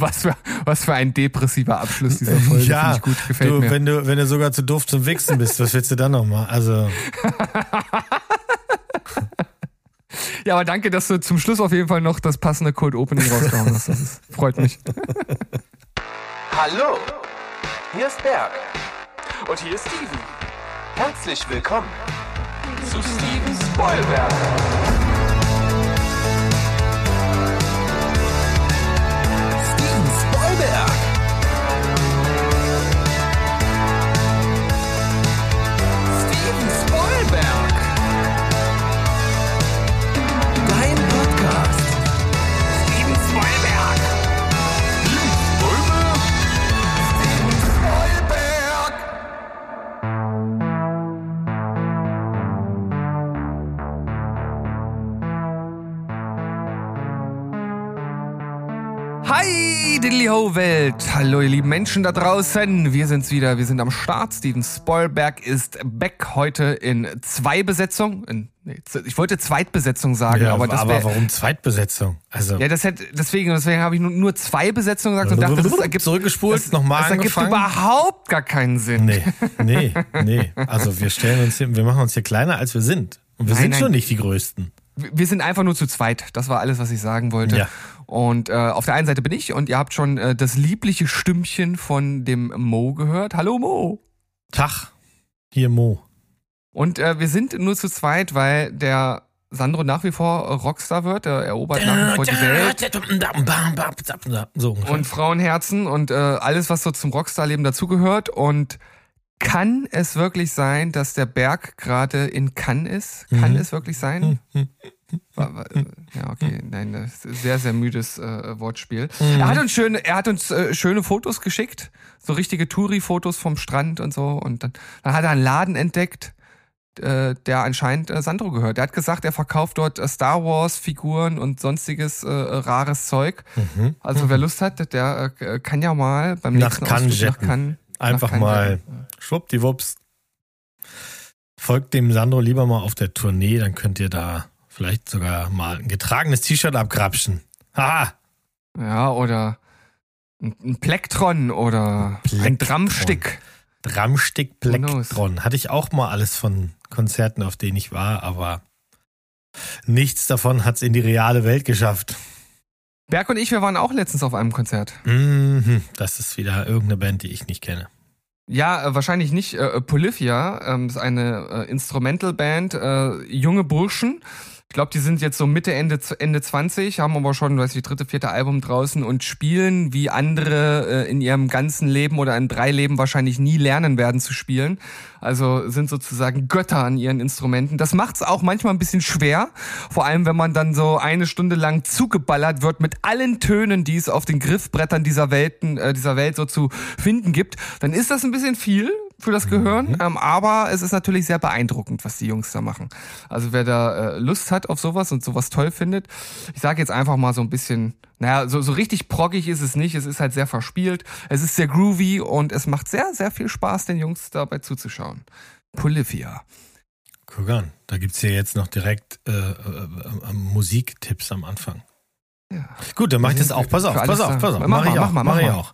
Was für, was für ein depressiver Abschluss dieser Folge. Ja, gut, gefällt du, mir. wenn du, wenn du sogar zu doof zum Wichsen bist, was willst du dann noch mal? Also. ja, aber danke, dass du zum Schluss auf jeden Fall noch das passende Cold Opening rausgehauen hast. Das ist, freut mich. Hallo, hier ist Berg. Und hier ist Steven. Herzlich willkommen zu Steven Spoilberg. Ho Welt. Hallo, ihr lieben Menschen da draußen. Wir sind's wieder. Wir sind am Start. Steven Spoilberg ist back heute in zwei Besetzung. In, nee, ich wollte Zweitbesetzung sagen, Ja, aber das wär, warum Zweitbesetzung? Also. Ja, das hätte, deswegen, deswegen habe ich nur, nur zwei Besetzungen gesagt und dachte, das ergibt, Zurückgespult, das, nochmal das ergibt überhaupt gar keinen Sinn. Nee, nee, nee. Also wir stellen uns hier, wir machen uns hier kleiner als wir sind. Und wir Nein, sind nein. schon nicht die Größten. Wir sind einfach nur zu zweit. Das war alles, was ich sagen wollte. Ja. Und äh, auf der einen Seite bin ich und ihr habt schon äh, das liebliche Stimmchen von dem Mo gehört. Hallo Mo. Tag, hier Mo. Und äh, wir sind nur zu zweit, weil der Sandro nach wie vor Rockstar wird. Er erobert nach wie vor die Welt. So. Und Frauenherzen und äh, alles, was so zum Rockstar-Leben dazugehört. Und kann es wirklich sein, dass der Berg gerade in Cannes ist? Kann es wirklich sein? Wa- Ja, okay, nein, das ist sehr, sehr müdes äh, Wortspiel. Er hat uns schöne, er hat uns äh, schöne Fotos geschickt, so richtige Touri-Fotos vom Strand und so. Und dann, dann hat er einen Laden entdeckt, äh, der anscheinend äh, Sandro gehört. Er hat gesagt, er verkauft dort äh, Star Wars-Figuren und sonstiges äh, rares Zeug. Also wer Lust hat, der äh, kann ja mal beim Nach nächsten Ausflug nach. Cannes Einfach nach mal schwuppdiwupps. Folgt dem Sandro lieber mal auf der Tournee, dann könnt ihr da vielleicht sogar mal ein getragenes T-Shirt abgrapschen. Haha. Ja, oder ein, ein Plektron oder ein Plektron. Drumstick Who knows? Plektron. Hatte ich auch mal alles von Konzerten, auf denen ich war, aber nichts davon hat's in die reale Welt geschafft. Berg und ich, wir waren auch letztens auf einem Konzert. Mhm, das ist wieder irgendeine Band, die ich nicht kenne. Ja, äh, wahrscheinlich nicht. Äh, Polyphia ähm, ist eine äh, Instrumental-Band, junge Burschen. Ich glaube, die sind jetzt so Mitte, Ende, Ende 20, haben aber schon, weiß ich, dritte, vierte Album draußen und spielen, wie andere äh, in ihrem ganzen Leben oder in drei Leben wahrscheinlich nie lernen werden zu spielen. Also sind sozusagen Götter an ihren Instrumenten. Das macht's auch manchmal ein bisschen schwer, vor allem wenn man dann so eine Stunde lang zugeballert wird mit allen Tönen, die es auf den Griffbrettern dieser Welten, äh, dieser Welt so zu finden gibt. Dann ist das ein bisschen viel für das Gehirn, ähm, aber es ist natürlich sehr beeindruckend, was die Jungs da machen. Also wer da äh, Lust hat auf sowas und sowas toll findet, ich sage jetzt einfach mal so ein bisschen, naja, so, so richtig proggig ist es nicht, es ist halt sehr verspielt, es ist sehr groovy und es macht sehr, sehr viel Spaß, den Jungs dabei zuzuschauen. Polyphia. Guck an, da gibt's hier jetzt noch direkt äh, äh, äh, Musiktipps am Anfang. Ja. Gut, dann mach ich das auch. Pass auf, pass auf, pass auf. Mach mal, ich mach auch. mach mach ich auch.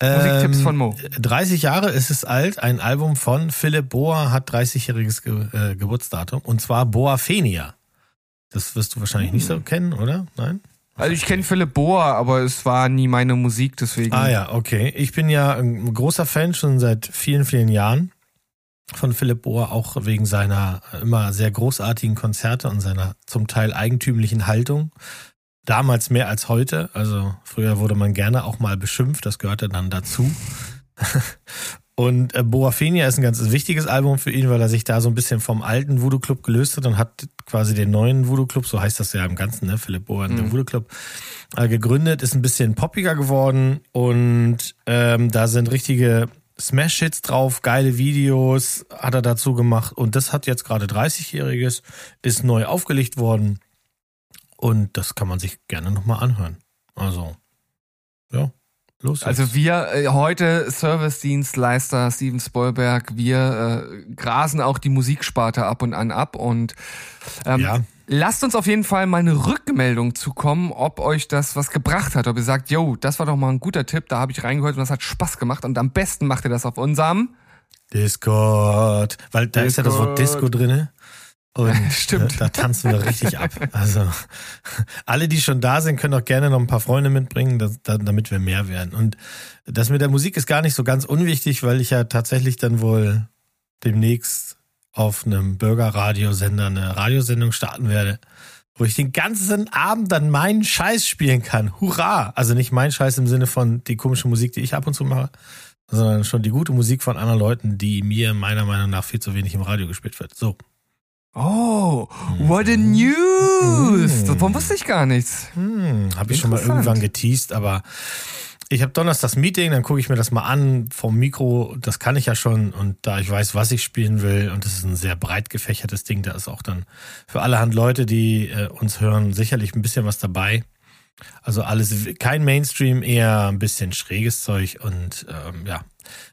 Musiktipps Ähm, von Mo. 30 Jahre ist es alt. Ein Album von Philipp Boa hat 30-jähriges Ge äh, Geburtsdatum. Und zwar Boa Fenia. Das wirst du wahrscheinlich nicht so Hm. kennen, oder? Nein? Also ich kenne Philipp Boa, aber es war nie meine Musik, deswegen. Ah ja, okay. Ich bin ja ein großer Fan schon seit vielen, vielen Jahren von Philipp Bohr, auch wegen seiner immer sehr großartigen Konzerte und seiner zum Teil eigentümlichen Haltung. Damals mehr als heute. Also früher wurde man gerne auch mal beschimpft, das gehörte dann dazu. Und äh, Boa Fenia ist ein ganz wichtiges Album für ihn, weil er sich da so ein bisschen vom alten Voodoo Club gelöst hat und hat quasi den neuen Voodoo Club, so heißt das ja im Ganzen, ne? Philipp Boa, mhm. der Voodoo Club, äh, gegründet, ist ein bisschen poppiger geworden und ähm, da sind richtige Smash-Hits drauf, geile Videos hat er dazu gemacht und das hat jetzt gerade 30-Jähriges, ist neu aufgelegt worden und das kann man sich gerne nochmal anhören. Also, ja. Los jetzt. Also wir äh, heute Service-Dienstleister Steven Spoilberg, wir äh, grasen auch die Musiksparte ab und an ab und ähm, ja. Lasst uns auf jeden Fall mal eine Rückmeldung zukommen, ob euch das was gebracht hat. Ob ihr sagt, yo, das war doch mal ein guter Tipp, da habe ich reingehört und das hat Spaß gemacht. Und am besten macht ihr das auf unserem. Discord. Weil da ist ja das Wort Disco Discord. drinne. Und Stimmt. äh, da tanzen wir richtig ab. Also alle, die schon da sind, können auch gerne noch ein paar Freunde mitbringen, damit wir mehr werden. Und das mit der Musik ist gar nicht so ganz unwichtig, weil ich ja tatsächlich dann wohl demnächst auf einem Bürgerradiosender eine Radiosendung starten werde, wo ich den ganzen Abend dann meinen Scheiß spielen kann. Hurra! Also nicht mein Scheiß im Sinne von die komische Musik, die ich ab und zu mache, sondern schon die gute Musik von anderen Leuten, die mir meiner Meinung nach viel zu wenig im Radio gespielt wird. So. Oh, what a news! Davon wusste ich gar nichts. Hm, habe ich schon mal irgendwann geteased, aber ich habe Donnerstags Meeting, dann gucke ich mir das mal an vom Mikro, das kann ich ja schon und da ich weiß, was ich spielen will und das ist ein sehr breit gefächertes Ding, da ist auch dann für allerhand Leute, die äh, uns hören, sicherlich ein bisschen was dabei. Also alles, kein Mainstream, eher ein bisschen schräges Zeug und ähm, ja,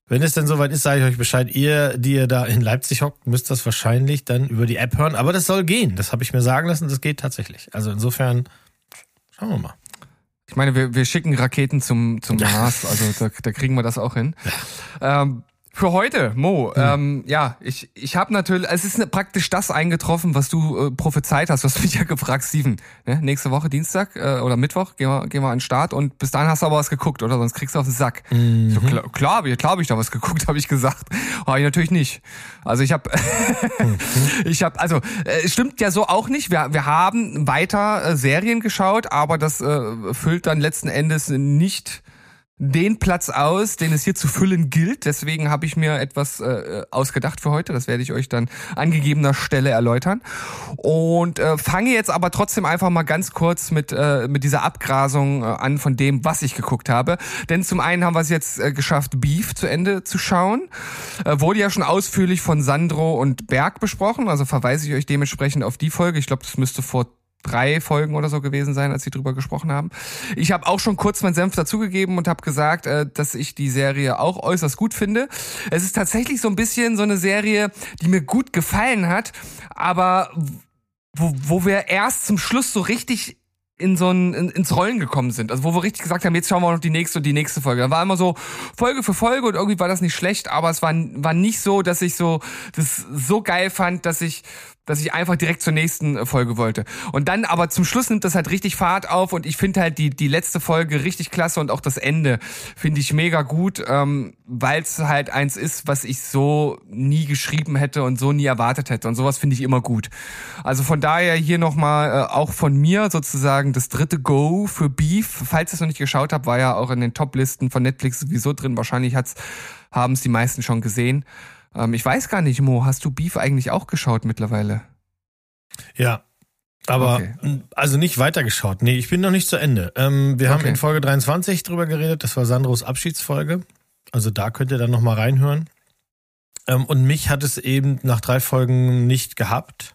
wenn es denn soweit ist, sage ich euch Bescheid. Ihr, die ihr da in Leipzig hockt, müsst das wahrscheinlich dann über die App hören, aber das soll gehen, das habe ich mir sagen lassen, das geht tatsächlich. Also insofern, schauen wir mal. Ich meine, wir, wir schicken Raketen zum, zum Mars, also da, da kriegen wir das auch hin. Ähm, für heute, Mo, ähm, ja, ich, ich habe natürlich, es ist ne- praktisch das eingetroffen, was du äh, prophezeit hast. Du hast mich ja gefragt, Steven, ne? nächste Woche Dienstag äh, oder Mittwoch gehen wir, gehen wir an den Start und bis dahin hast du aber was geguckt, oder? Sonst kriegst du auf den Sack. Ich So, klar, klar, hab ich- klar habe ich da was geguckt, habe ich gesagt. Habe ich natürlich nicht. Also ich habe, ich habe, also äh, es stimmt ja so auch nicht. Wir, wir haben weiter äh, Serien geschaut, aber das äh, füllt dann letzten Endes nicht den Platz aus, den es hier zu füllen gilt. Deswegen habe ich mir etwas äh, ausgedacht für heute. Das werde ich euch dann an gegebener Stelle erläutern. Und äh, fange jetzt aber trotzdem einfach mal ganz kurz mit, äh, mit dieser Abgrasung äh, an von dem, was ich geguckt habe. Denn zum einen haben wir es jetzt äh, geschafft, Beef zu Ende zu schauen. Äh, wurde ja schon ausführlich von Sandro und Berg besprochen. Also verweise ich euch dementsprechend auf die Folge. Ich glaube, das müsste vor drei Folgen oder so gewesen sein, als sie drüber gesprochen haben. Ich habe auch schon kurz meinen Senf dazugegeben und habe gesagt, äh, dass ich die Serie auch äußerst gut finde. Es ist tatsächlich so ein bisschen so eine Serie, die mir gut gefallen hat, aber wo, wo wir erst zum Schluss so richtig in so ein, in, ins Rollen gekommen sind. Also wo wir richtig gesagt haben, jetzt schauen wir noch die nächste und die nächste Folge. Da war immer so Folge für Folge und irgendwie war das nicht schlecht, aber es war, war nicht so, dass ich so das so geil fand, dass ich dass ich einfach direkt zur nächsten äh, Folge wollte. Und dann aber zum Schluss nimmt das halt richtig Fahrt auf und ich finde halt die, die letzte Folge richtig klasse und auch das Ende finde ich mega gut, ähm, weil es halt eins ist, was ich so nie geschrieben hätte und so nie erwartet hätte. Und sowas finde ich immer gut. Also von daher hier nochmal äh, auch von mir sozusagen das dritte Go für Beef. Falls ihr es noch nicht geschaut habt, war ja auch in den Top-Listen von Netflix sowieso drin. Wahrscheinlich hat's, haben es die meisten schon gesehen. Ähm, ich weiß gar nicht, Mo, hast du Beef eigentlich auch geschaut mittlerweile? Ja. Aber Okay. also nicht weitergeschaut. Nee, ich bin noch nicht zu Ende. Ähm, wir haben Okay. in Folge 23 drüber geredet. Das war Sandros Abschiedsfolge. Also da könnt ihr dann nochmal reinhören. Ähm, und mich hat es eben nach drei Folgen nicht gehabt.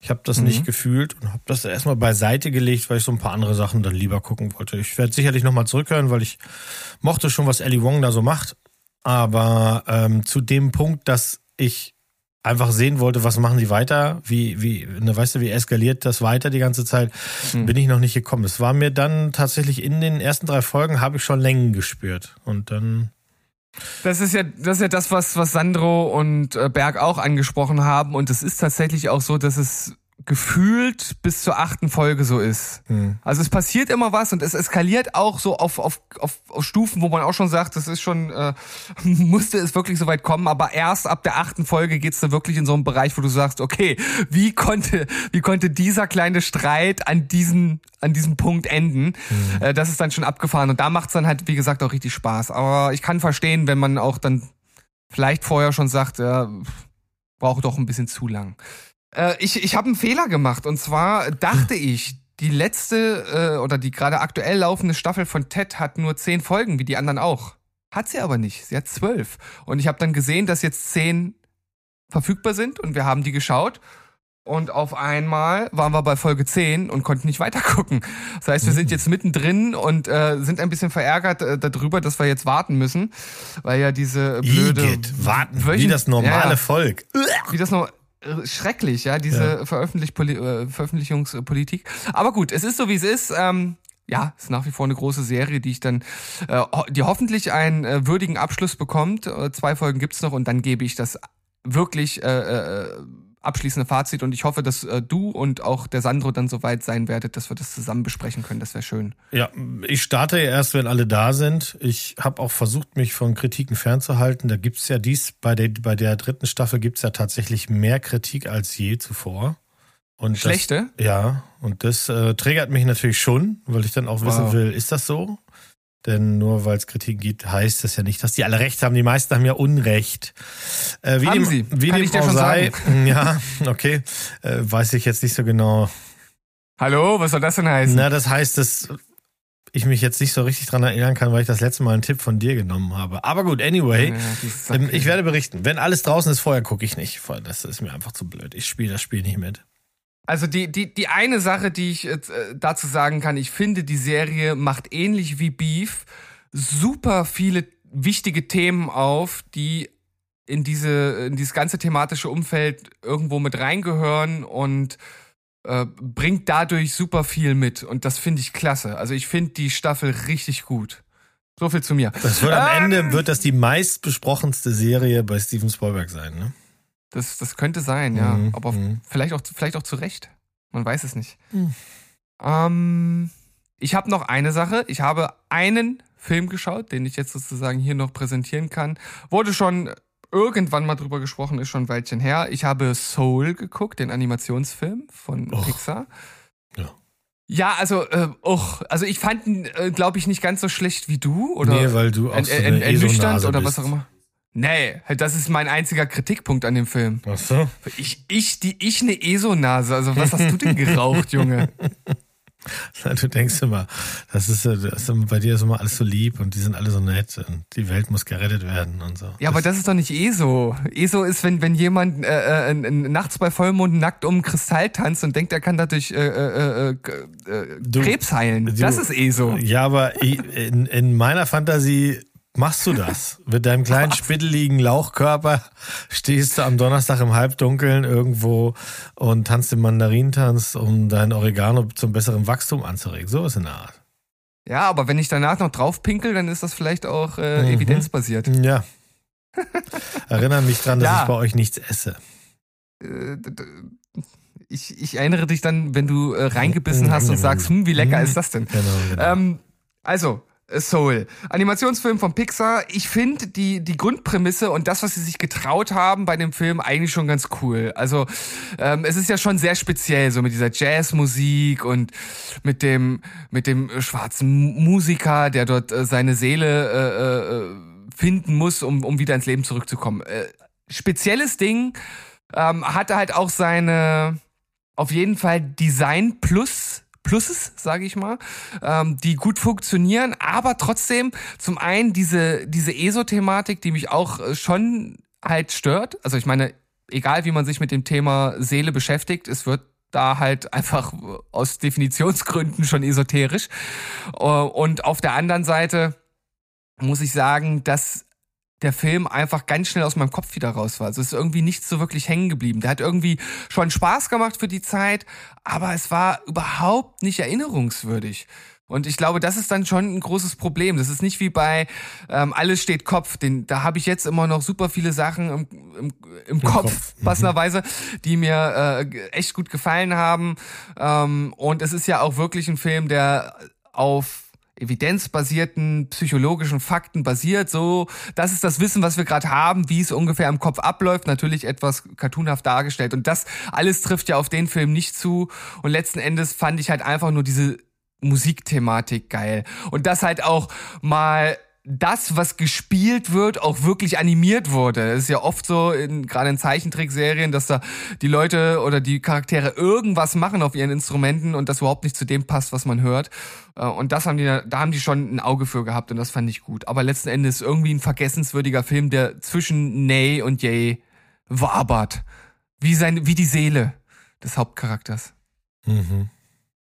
Ich habe das Mhm. nicht gefühlt und habe das erstmal beiseite gelegt, weil ich so ein paar andere Sachen dann lieber gucken wollte. Ich werde sicherlich nochmal zurückhören, weil ich mochte schon, was Ellie Wong da so macht. Aber ähm, zu dem Punkt, dass ich einfach sehen wollte, was machen die weiter, wie, wie, ne, weißt du, wie eskaliert das weiter die ganze Zeit, Hm. bin ich noch nicht gekommen. Es war mir dann tatsächlich in den ersten drei Folgen habe ich schon Längen gespürt. Und dann, Das ist ja, das ist ja das, was, was Sandro und äh, Berg auch angesprochen haben. Und es ist tatsächlich auch so, dass es gefühlt bis zur achten Folge so ist. hm. Also es passiert immer was und es eskaliert auch so auf, auf, auf, auf Stufen, wo man auch schon sagt, das ist schon, äh, musste es wirklich so weit kommen, aber erst ab der achten Folge geht's da wirklich in so einen Bereich, wo du sagst, okay, wie konnte, wie konnte dieser kleine Streit an diesen, an diesem Punkt enden? Äh, das ist dann schon abgefahren und da macht's dann halt, wie gesagt, auch richtig Spaß. Aber ich kann verstehen, wenn man auch dann vielleicht vorher schon sagt, ja, braucht doch ein bisschen zu lang. Äh, ich ich habe einen Fehler gemacht und zwar dachte ich, die letzte äh, oder die gerade aktuell laufende Staffel von Ted hat nur zehn Folgen, wie die anderen auch. Hat sie aber nicht. Sie hat zwölf. Und ich habe dann gesehen, dass jetzt zehn verfügbar sind und wir haben die geschaut. Und auf einmal waren wir bei Folge 10 und konnten nicht weitergucken. Das heißt, wir sind jetzt mittendrin und äh, sind ein bisschen verärgert äh, darüber, dass wir jetzt warten müssen, weil ja diese blöde Igitt, warten, wie das normale Ja, Volk. wie das äh, schrecklich, ja, diese Veröffentlich äh, Veröffentlichungspolitik. Aber gut, es ist so, wie es ist. Ähm, ja, ist nach wie vor eine große Serie, die ich dann, äh, die hoffentlich einen äh, würdigen Abschluss bekommt. Äh, zwei Folgen gibt's noch und dann gebe ich das wirklich äh, äh, abschließende Fazit und ich hoffe, dass äh, du und auch der Sandro dann so weit sein werdet, dass wir das zusammen besprechen können. Das wäre schön. Ja, ich starte ja erst, wenn alle da sind. Ich habe auch versucht, mich von Kritiken fernzuhalten. Da gibt's ja dies, bei der, bei der dritten Staffel gibt's ja tatsächlich mehr Kritik als je zuvor. Und das- Schlechte? Ja, und das äh, triggert mich natürlich schon, weil ich dann auch wissen Wow. will, ist das so? Denn nur weil es Kritik gibt, heißt das ja nicht, dass die alle recht haben. Die meisten haben ja Unrecht. Äh, wie Haben dem, sie. Wie Kann dem ich dir auch schon sei, Ja, okay. Äh, weiß ich jetzt nicht so genau. Hallo, was soll das denn heißen? Na, das heißt, dass ich mich jetzt nicht so richtig dran erinnern kann, weil ich das letzte Mal einen Tipp von dir genommen habe. Aber gut, anyway. Ja, Ähm, Ich werde berichten. Wenn alles draußen ist, vorher gucke ich nicht. Das ist mir einfach zu blöd. Ich spiele das Spiel nicht mit. Also die, die, die eine Sache, die ich äh, dazu sagen kann, ich finde, die Serie macht ähnlich wie Beef super viele wichtige Themen auf, die in diese, in dieses ganze thematische Umfeld irgendwo mit reingehören und äh, bringt dadurch super viel mit. Und das finde ich klasse. Also ich finde die Staffel richtig gut. So viel zu mir. Das wird am Ähm, Ende wird das die meistbesprochenste Serie bei Steven Spielberg sein, ne? Das, das könnte sein, ja. Mhm, Aber mhm. vielleicht, auch, vielleicht auch zu Recht. Man weiß es nicht. Mhm. Ähm, ich habe noch eine Sache. Ich habe einen Film geschaut, den ich jetzt sozusagen hier noch präsentieren kann. Wurde schon irgendwann mal drüber gesprochen, ist schon ein Weilchen her. Ich habe Soul geguckt, den Animationsfilm von Och. Pixar. Ja. Ja, also, äh, och, also ich fand ihn, äh, glaube ich, nicht ganz so schlecht wie du. Oder nee, weil du auch so eine ernüchternd ESO-Nase oder was auch immer. Nee, das ist mein einziger Kritikpunkt an dem Film. Ach so. Ich, ich, die, ich eine ESO-Nase. Also was hast du denn geraucht, Junge? Du denkst immer, das ist, äh, das ist bei dir ist immer alles so lieb und die sind alle so nett und die Welt muss gerettet werden und so. Ja, aber das ist doch nicht ESO. ESO ist, wenn, wenn jemand äh, äh, nachts bei Vollmond nackt um Kristall tanzt und denkt, er kann dadurch äh, äh, äh, Du- Krebs heilen. du- das ist ESO. Ja, aber in, in meiner Fantasie machst du das. Mit deinem kleinen spitteligen Lauchkörper stehst du am Donnerstag im Halbdunkeln irgendwo und tanzt den Mandarintanz, um dein Oregano zum besseren Wachstum anzuregen. So ist in der Art. Ja, aber wenn ich danach noch drauf pinkel, dann ist das vielleicht auch äh, Mhm. evidenzbasiert. Ja. Erinnere mich dran, dass Ja. ich bei euch nichts esse. Äh, Ich, ich erinnere dich dann, wenn du äh, reingebissen hast und sagst, hm, wie lecker ist das denn? Genau, genau. Ähm, also, Soul. Animationsfilm von Pixar. Ich finde die, die Grundprämisse und das, was sie sich getraut haben bei dem Film, eigentlich schon ganz cool. Also, ähm, es ist ja schon sehr speziell, so mit dieser Jazzmusik und mit dem, mit dem schwarzen Mu- Musiker, der dort äh, seine Seele äh, äh, finden muss, um, um wieder ins Leben zurückzukommen. Äh, spezielles Ding, ähm, hatte halt auch seine, auf jeden Fall Design Plus Pluses, sage ich mal, ähm, die gut funktionieren, aber trotzdem zum einen diese diese ESO-Thematik, die mich auch äh, schon halt stört. Also ich meine, egal wie man sich mit dem Thema Seele beschäftigt, es wird da halt einfach aus Definitionsgründen schon esoterisch. Äh, Und auf der anderen Seite muss ich sagen, dass der Film einfach ganz schnell aus meinem Kopf wieder raus war. Also es ist irgendwie nichts so wirklich hängen geblieben. Der hat irgendwie schon Spaß gemacht für die Zeit, aber es war überhaupt nicht erinnerungswürdig. Und ich glaube, das ist dann schon ein großes Problem. Das ist nicht wie bei ähm, Alles steht Kopf. Den, da habe ich jetzt immer noch super viele Sachen im, im, im, Kopf, Kopf, mhm. passenderweise, die mir äh, echt gut gefallen haben. Ähm, und es ist ja auch wirklich ein Film, der auf evidenzbasierten psychologischen Fakten basiert. So, das ist das Wissen, was wir gerade haben, wie es ungefähr im Kopf abläuft. Natürlich etwas cartoonhaft dargestellt. Und das alles trifft ja auf den Film nicht zu. Und letzten Endes fand ich halt einfach nur diese Musikthematik geil. Und das halt auch mal das, was gespielt wird, auch wirklich animiert wurde. Das ist ja oft so, in, gerade in Zeichentrickserien, dass da die Leute oder die Charaktere irgendwas machen auf ihren Instrumenten und das überhaupt nicht zu dem passt, was man hört. Äh, Und das haben die, da haben die schon ein Auge für gehabt und das fand ich gut. Aber letzten Endes irgendwie ein vergessenswürdiger Film, der zwischen Nay und Yay wabert. Wie sein, wie die Seele des Hauptcharakters. Mhm.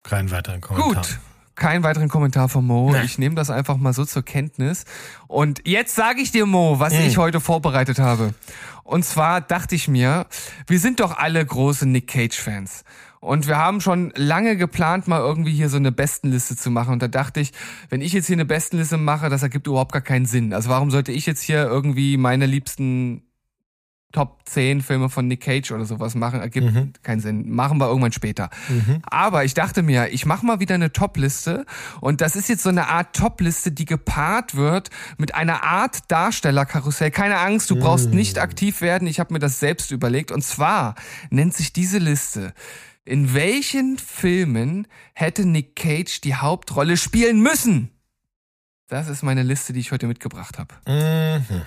Keinen weiteren Kommentar. Gut. Keinen weiteren Kommentar von Mo. Nee. Ich nehme das einfach mal so zur Kenntnis. Und jetzt sage ich dir, Mo, was Mhm. ich heute vorbereitet habe. Und zwar dachte ich mir, wir sind doch alle große Nick Cage-Fans. Und wir haben schon lange geplant, mal irgendwie hier so eine Bestenliste zu machen. Und da dachte ich, wenn ich jetzt hier eine Bestenliste mache, das ergibt überhaupt gar keinen Sinn. Also warum sollte ich jetzt hier irgendwie meine liebsten Top 10 Filme von Nick Cage oder sowas machen? Ergibt Mhm. keinen Sinn. Machen wir irgendwann später. Aber ich dachte mir, ich mache mal wieder eine Top-Liste. Und das ist jetzt so eine Art Top-Liste, die gepaart wird mit einer Art Darstellerkarussell. Keine Angst, du brauchst nicht aktiv werden. Ich habe mir das selbst überlegt. Und zwar nennt sich diese Liste in welchen Filmen hätte Nick Cage die Hauptrolle spielen müssen? Das ist meine Liste, die ich heute mitgebracht habe. Mhm.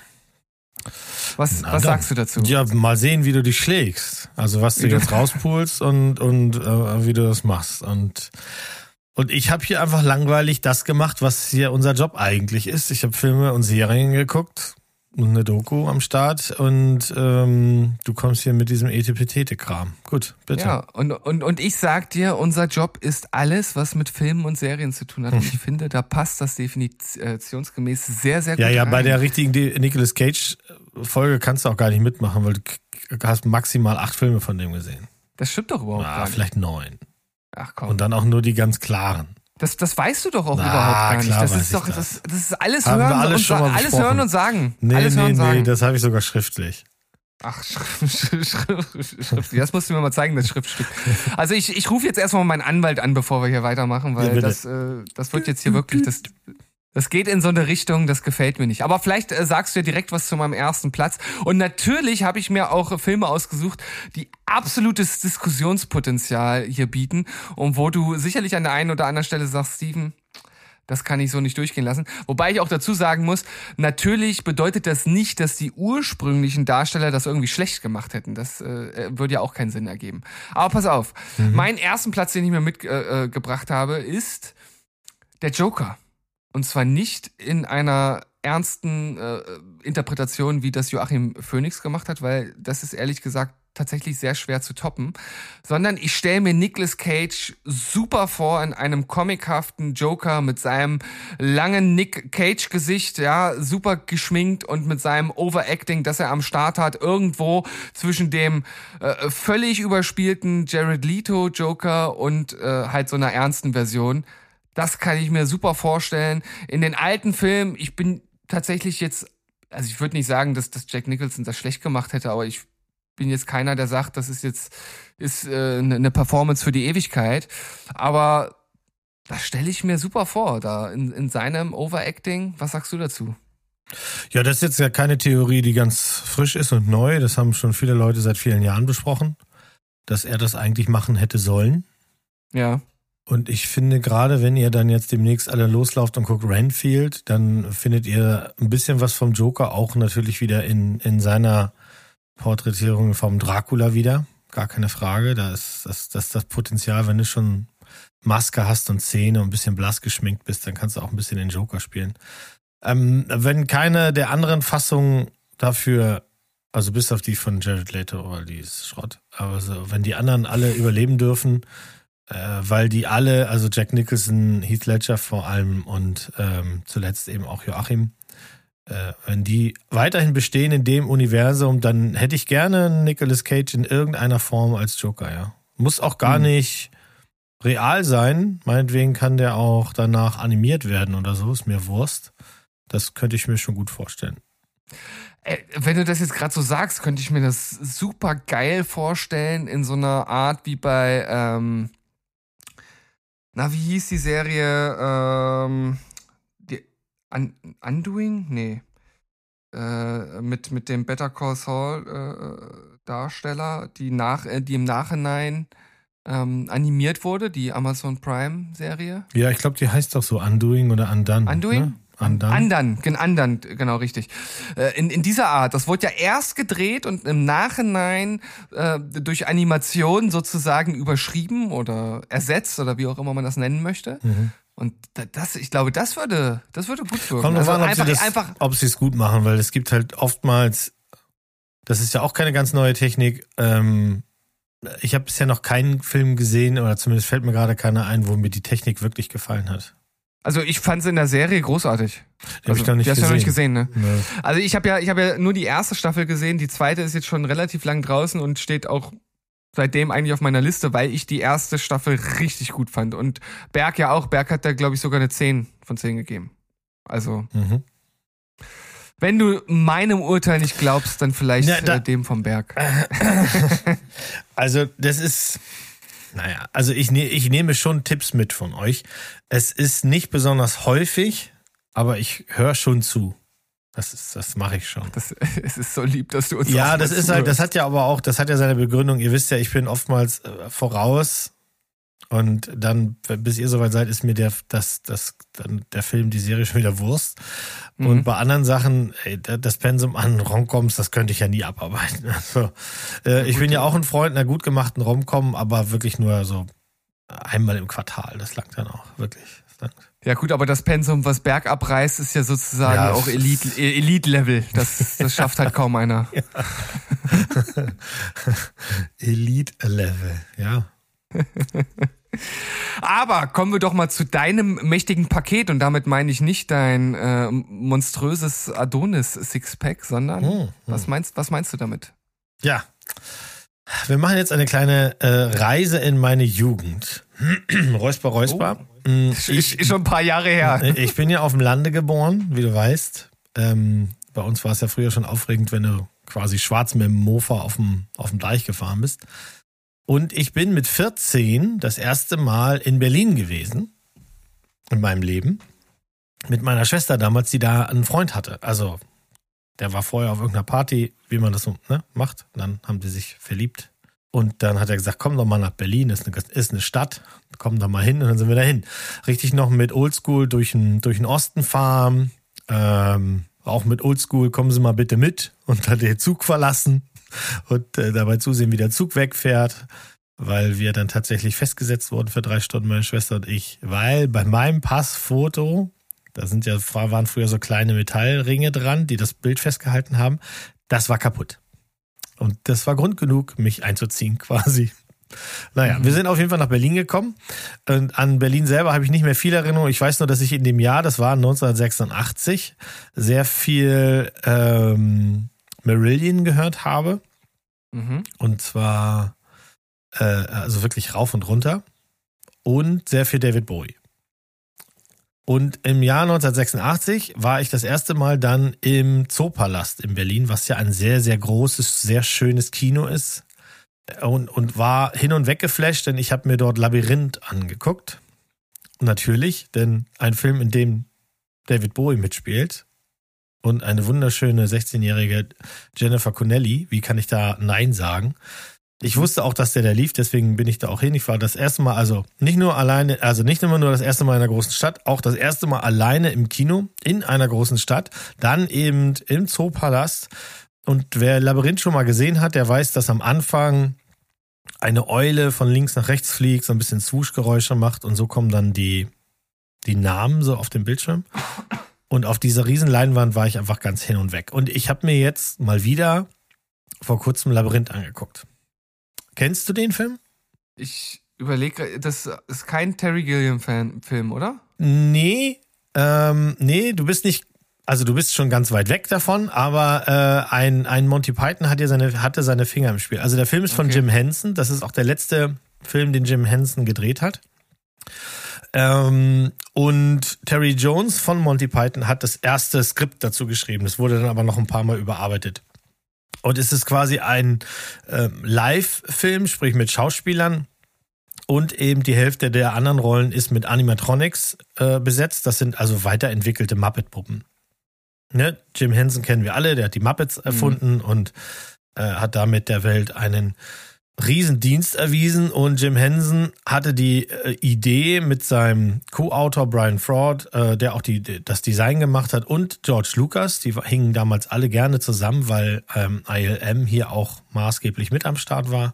Was, Na was dann. sagst du dazu? Ja, mal sehen, wie du dich schlägst. Also was du jetzt rauspulst und, und äh, wie du das machst. Und, und ich habe hier einfach langweilig das gemacht, was hier unser Job eigentlich ist. Ich habe Filme und Serien geguckt eine Doku am Start und ähm, du kommst hier mit diesem Etepetete-Kram. Gut, bitte. Ja, und, und, und ich sag dir, unser Job ist alles, was mit Filmen und Serien zu tun hat. Und ich finde, da passt das definitionsgemäß sehr, sehr gut. Ja, ja, bei rein. der richtigen Nicolas Cage-Folge kannst du auch gar nicht mitmachen, weil du hast maximal acht Filme von dem gesehen. Das stimmt doch überhaupt Ah, gar nicht. vielleicht neun. Ach komm. Und dann auch nur die ganz klaren. Das, das weißt du doch auch Na, überhaupt gar nicht. Das ist doch, das, das. das ist alles Haben hören alles und schon mal alles hören und sagen. Nee, alles nee, hören nee, sagen. das habe ich sogar schriftlich. Ach, Schrift, Schrift, Schrift, das musst du mir mal zeigen, das Schriftstück. Also ich, ich rufe jetzt erstmal meinen Anwalt an, bevor wir hier weitermachen, Ja, weil bitte. das, äh, das wird jetzt hier wirklich, das, das geht in so eine Richtung, das gefällt mir nicht. Aber vielleicht äh, sagst du ja direkt was zu meinem ersten Platz. Und natürlich habe ich mir auch äh, Filme ausgesucht, die absolutes Diskussionspotenzial hier bieten und wo du sicherlich an der einen oder anderen Stelle sagst, Steven, das kann ich so nicht durchgehen lassen. Wobei ich auch dazu sagen muss, natürlich bedeutet das nicht, dass die ursprünglichen Darsteller das irgendwie schlecht gemacht hätten. Das äh, würde ja auch keinen Sinn ergeben. Aber pass auf, mein ersten Platz, den ich mir mitgebracht äh, gebracht habe, ist der Joker. Und zwar nicht in einer ernsten äh, Interpretation, wie das Joachim Phoenix gemacht hat, weil das ist ehrlich gesagt tatsächlich sehr schwer zu toppen, sondern ich stelle mir Nicolas Cage super vor in einem comichaften Joker mit seinem langen Nick Cage Gesicht, ja, super geschminkt und mit seinem Overacting, das er am Start hat, irgendwo zwischen dem äh, völlig überspielten Jared Leto Joker und äh, halt so einer ernsten Version. Das kann ich mir super vorstellen. In den alten Filmen, ich bin tatsächlich jetzt, also ich würde nicht sagen, dass, dass Jack Nicholson das schlecht gemacht hätte, aber ich bin jetzt keiner, der sagt, das ist jetzt ist äh, eine eine Performance für die Ewigkeit. Aber das stelle ich mir super vor, da in, in seinem Overacting. Was sagst du dazu? Ja, das ist jetzt ja keine Theorie, die ganz frisch ist und neu. Das haben schon viele Leute seit vielen Jahren besprochen, dass er das eigentlich machen hätte sollen. Ja. Und ich finde, gerade wenn ihr dann jetzt demnächst alle loslauft und guckt Renfield, dann findet ihr ein bisschen was vom Joker auch natürlich wieder in, in seiner Porträtierung vom Dracula wieder. Gar keine Frage. Da ist das, das, das Potenzial, wenn du schon Maske hast und Zähne und ein bisschen blass geschminkt bist, dann kannst du auch ein bisschen den Joker spielen. Ähm, wenn keine der anderen Fassungen dafür, also bis auf die von Jared Leto, weil die ist Schrott, aber so, wenn die anderen alle überleben dürfen, weil die alle, also Jack Nicholson, Heath Ledger vor allem und ähm, zuletzt eben auch Joachim, äh, wenn die weiterhin bestehen in dem Universum, dann hätte ich gerne Nicolas Cage in irgendeiner Form als Joker, ja. Muss auch gar Hm. nicht real sein. Meinetwegen kann der auch danach animiert werden oder so, ist mir Wurst. Das könnte ich mir schon gut vorstellen. Äh, Wenn du das jetzt gerade so sagst, könnte ich mir das super geil vorstellen in so einer Art wie bei, ähm, na, wie hieß die Serie? Ähm, die Un Undoing? Nee. Äh, mit, mit dem Better Call Saul äh, Darsteller, die, nach, äh, die im Nachhinein ähm, animiert wurde, die Amazon Prime Serie. Ja, ich glaube, die heißt doch so Undoing oder Undone. Undoing? Ne? Undone. Andern, gen Andern, genau richtig. Äh, In, in dieser Art. Das wurde ja erst gedreht und im Nachhinein äh, durch Animation sozusagen überschrieben oder ersetzt oder wie auch immer man das nennen möchte. Mhm. Und da- das, ich glaube, das würde, das würde gut wirken. Kommt Also an, ob einfach, sie das, einfach, ob sie es gut machen, weil es gibt halt oftmals, das ist ja auch keine ganz neue Technik, ähm, ich habe bisher noch keinen Film gesehen, oder zumindest fällt mir gerade keiner ein, wo mir die Technik wirklich gefallen hat. Also ich fand es in der Serie großartig. Die habe ich noch nicht die hast du gesehen. noch nicht gesehen, ne? Nee. Also ich habe ja, ich habe ja nur die erste Staffel gesehen. Die zweite ist jetzt schon relativ lang draußen und steht auch seitdem eigentlich auf meiner Liste, weil ich die erste Staffel richtig gut fand. Und Berg ja auch. Berg hat da, glaube ich, sogar eine 10 von 10 gegeben. Also, Mhm. wenn du meinem Urteil nicht glaubst, dann vielleicht Ja, da- äh, dem vom Berg. Also, das ist, naja, also ich, ne, ich nehme schon Tipps mit von euch. Es ist nicht besonders häufig, aber ich höre schon zu. Das ist, das mache ich schon. Das, es ist so lieb, dass du uns Ja, das ist halt, das hat ja aber auch, das hat ja seine Begründung. Ihr wisst ja, ich bin oftmals äh, voraus und dann, bis ihr soweit seid, ist mir der, das, das, dann der Film, die Serie schon wieder Wurst. Und Mhm. bei anderen Sachen, ey, da- das Pensum an Romcoms, das könnte ich ja nie abarbeiten. Also, äh, ich bin ja auch ein Freund einer gut gemachten Romcom, aber wirklich nur so einmal im Quartal. Das langt dann auch, wirklich. Ja gut, aber das Pensum, was Berg abreißt, ist ja sozusagen Ja, auch Elite- äh, Elite-Level. das, das schafft halt kaum einer. Elite Level, ja. Aber kommen wir doch mal zu deinem mächtigen Paket und damit meine ich nicht dein äh, monströses Adonis-Sixpack, sondern Hm, was meinst was meinst du damit? Ja. Wir machen jetzt eine kleine äh, Reise in meine Jugend. räusper, räusper. Mm, Ist, ist schon ein paar Jahre her. ich bin ja auf dem Lande geboren, wie du weißt. Ähm, bei uns war es ja früher schon aufregend, wenn du quasi schwarz mit dem Mofa auf dem, auf dem Deich gefahren bist. Und ich bin mit 14 das erste Mal in Berlin gewesen. In meinem Leben. Mit meiner Schwester damals, die da einen Freund hatte. Also, der war vorher auf irgendeiner Party, wie man das so ne, macht. Dann haben die sich verliebt. Und dann hat er gesagt, komm doch mal nach Berlin, ist eine, ist eine Stadt, komm da mal hin und dann sind wir dahin. Richtig noch mit Oldschool durch den, durch den Osten fahren, ähm, auch mit Oldschool, kommen Sie mal bitte mit und dann den Zug verlassen und äh, dabei zusehen, wie der Zug wegfährt, weil wir dann tatsächlich festgesetzt wurden für drei Stunden, meine Schwester und ich, weil bei meinem Passfoto, da sind ja, waren früher so kleine Metallringe dran, die das Bild festgehalten haben, das war kaputt. Und das war Grund genug, mich einzuziehen quasi. Naja, wir sind auf jeden Fall nach Berlin gekommen. Und an Berlin selber habe ich nicht mehr viel Erinnerung. Ich weiß nur, dass ich in dem Jahr, das war 1986, sehr viel ähm, Marillion gehört habe. Mhm. Und zwar äh, also wirklich rauf und runter. Und sehr viel David Bowie. Und im Jahr 1986 war ich das erste Mal dann im Zoopalast in Berlin, was ja ein sehr, sehr großes, sehr schönes Kino ist. Und, und war hin und weg geflasht, denn ich habe mir dort Labyrinth angeguckt. Natürlich, denn ein Film, in dem David Bowie mitspielt und eine wunderschöne 16-jährige Jennifer Connelly, wie kann ich da Nein sagen? Ich wusste auch, dass der da lief, deswegen bin ich da auch hin. Ich war das erste Mal, also nicht nur alleine, also nicht immer nur das erste Mal in einer großen Stadt, auch das erste Mal alleine im Kino in einer großen Stadt, dann eben im Zoopalast. Und wer Labyrinth schon mal gesehen hat, der weiß, dass am Anfang eine Eule von links nach rechts fliegt, so ein bisschen Swoosh-Geräusche macht und so kommen dann die, die Namen so auf dem Bildschirm. Und auf dieser riesen Leinwand war ich einfach ganz hin und weg. Und ich habe mir jetzt mal wieder vor kurzem Labyrinth angeguckt. Kennst du den Film? Ich überlege, das ist kein Terry Gilliam-Film, oder? Nee, ähm, nee, du bist nicht, also du bist schon ganz weit weg davon, aber äh, ein, ein Monty Python hat ja seine, hatte seine Finger im Spiel. Also der Film ist von Okay. Jim Henson, das ist auch der letzte Film, den Jim Henson gedreht hat. Ähm, und Terry Jones von Monty Python hat das erste Skript dazu geschrieben. Das wurde dann aber noch ein paar Mal überarbeitet. Und es ist quasi ein ähm, Live-Film, sprich mit Schauspielern. Und eben die Hälfte der anderen Rollen ist mit Animatronics äh, besetzt. Das sind also weiterentwickelte Muppet-Puppen. Ne? Jim Henson kennen wir alle, der hat die Muppets erfunden und äh, hat damit der Welt einen Riesendienst erwiesen. Und Jim Henson hatte die äh, Idee mit seinem Co-Autor Brian Fraud, äh, der auch die, das Design gemacht hat, und George Lucas. Die hingen damals alle gerne zusammen, weil ähm, ILM hier auch maßgeblich mit am Start war.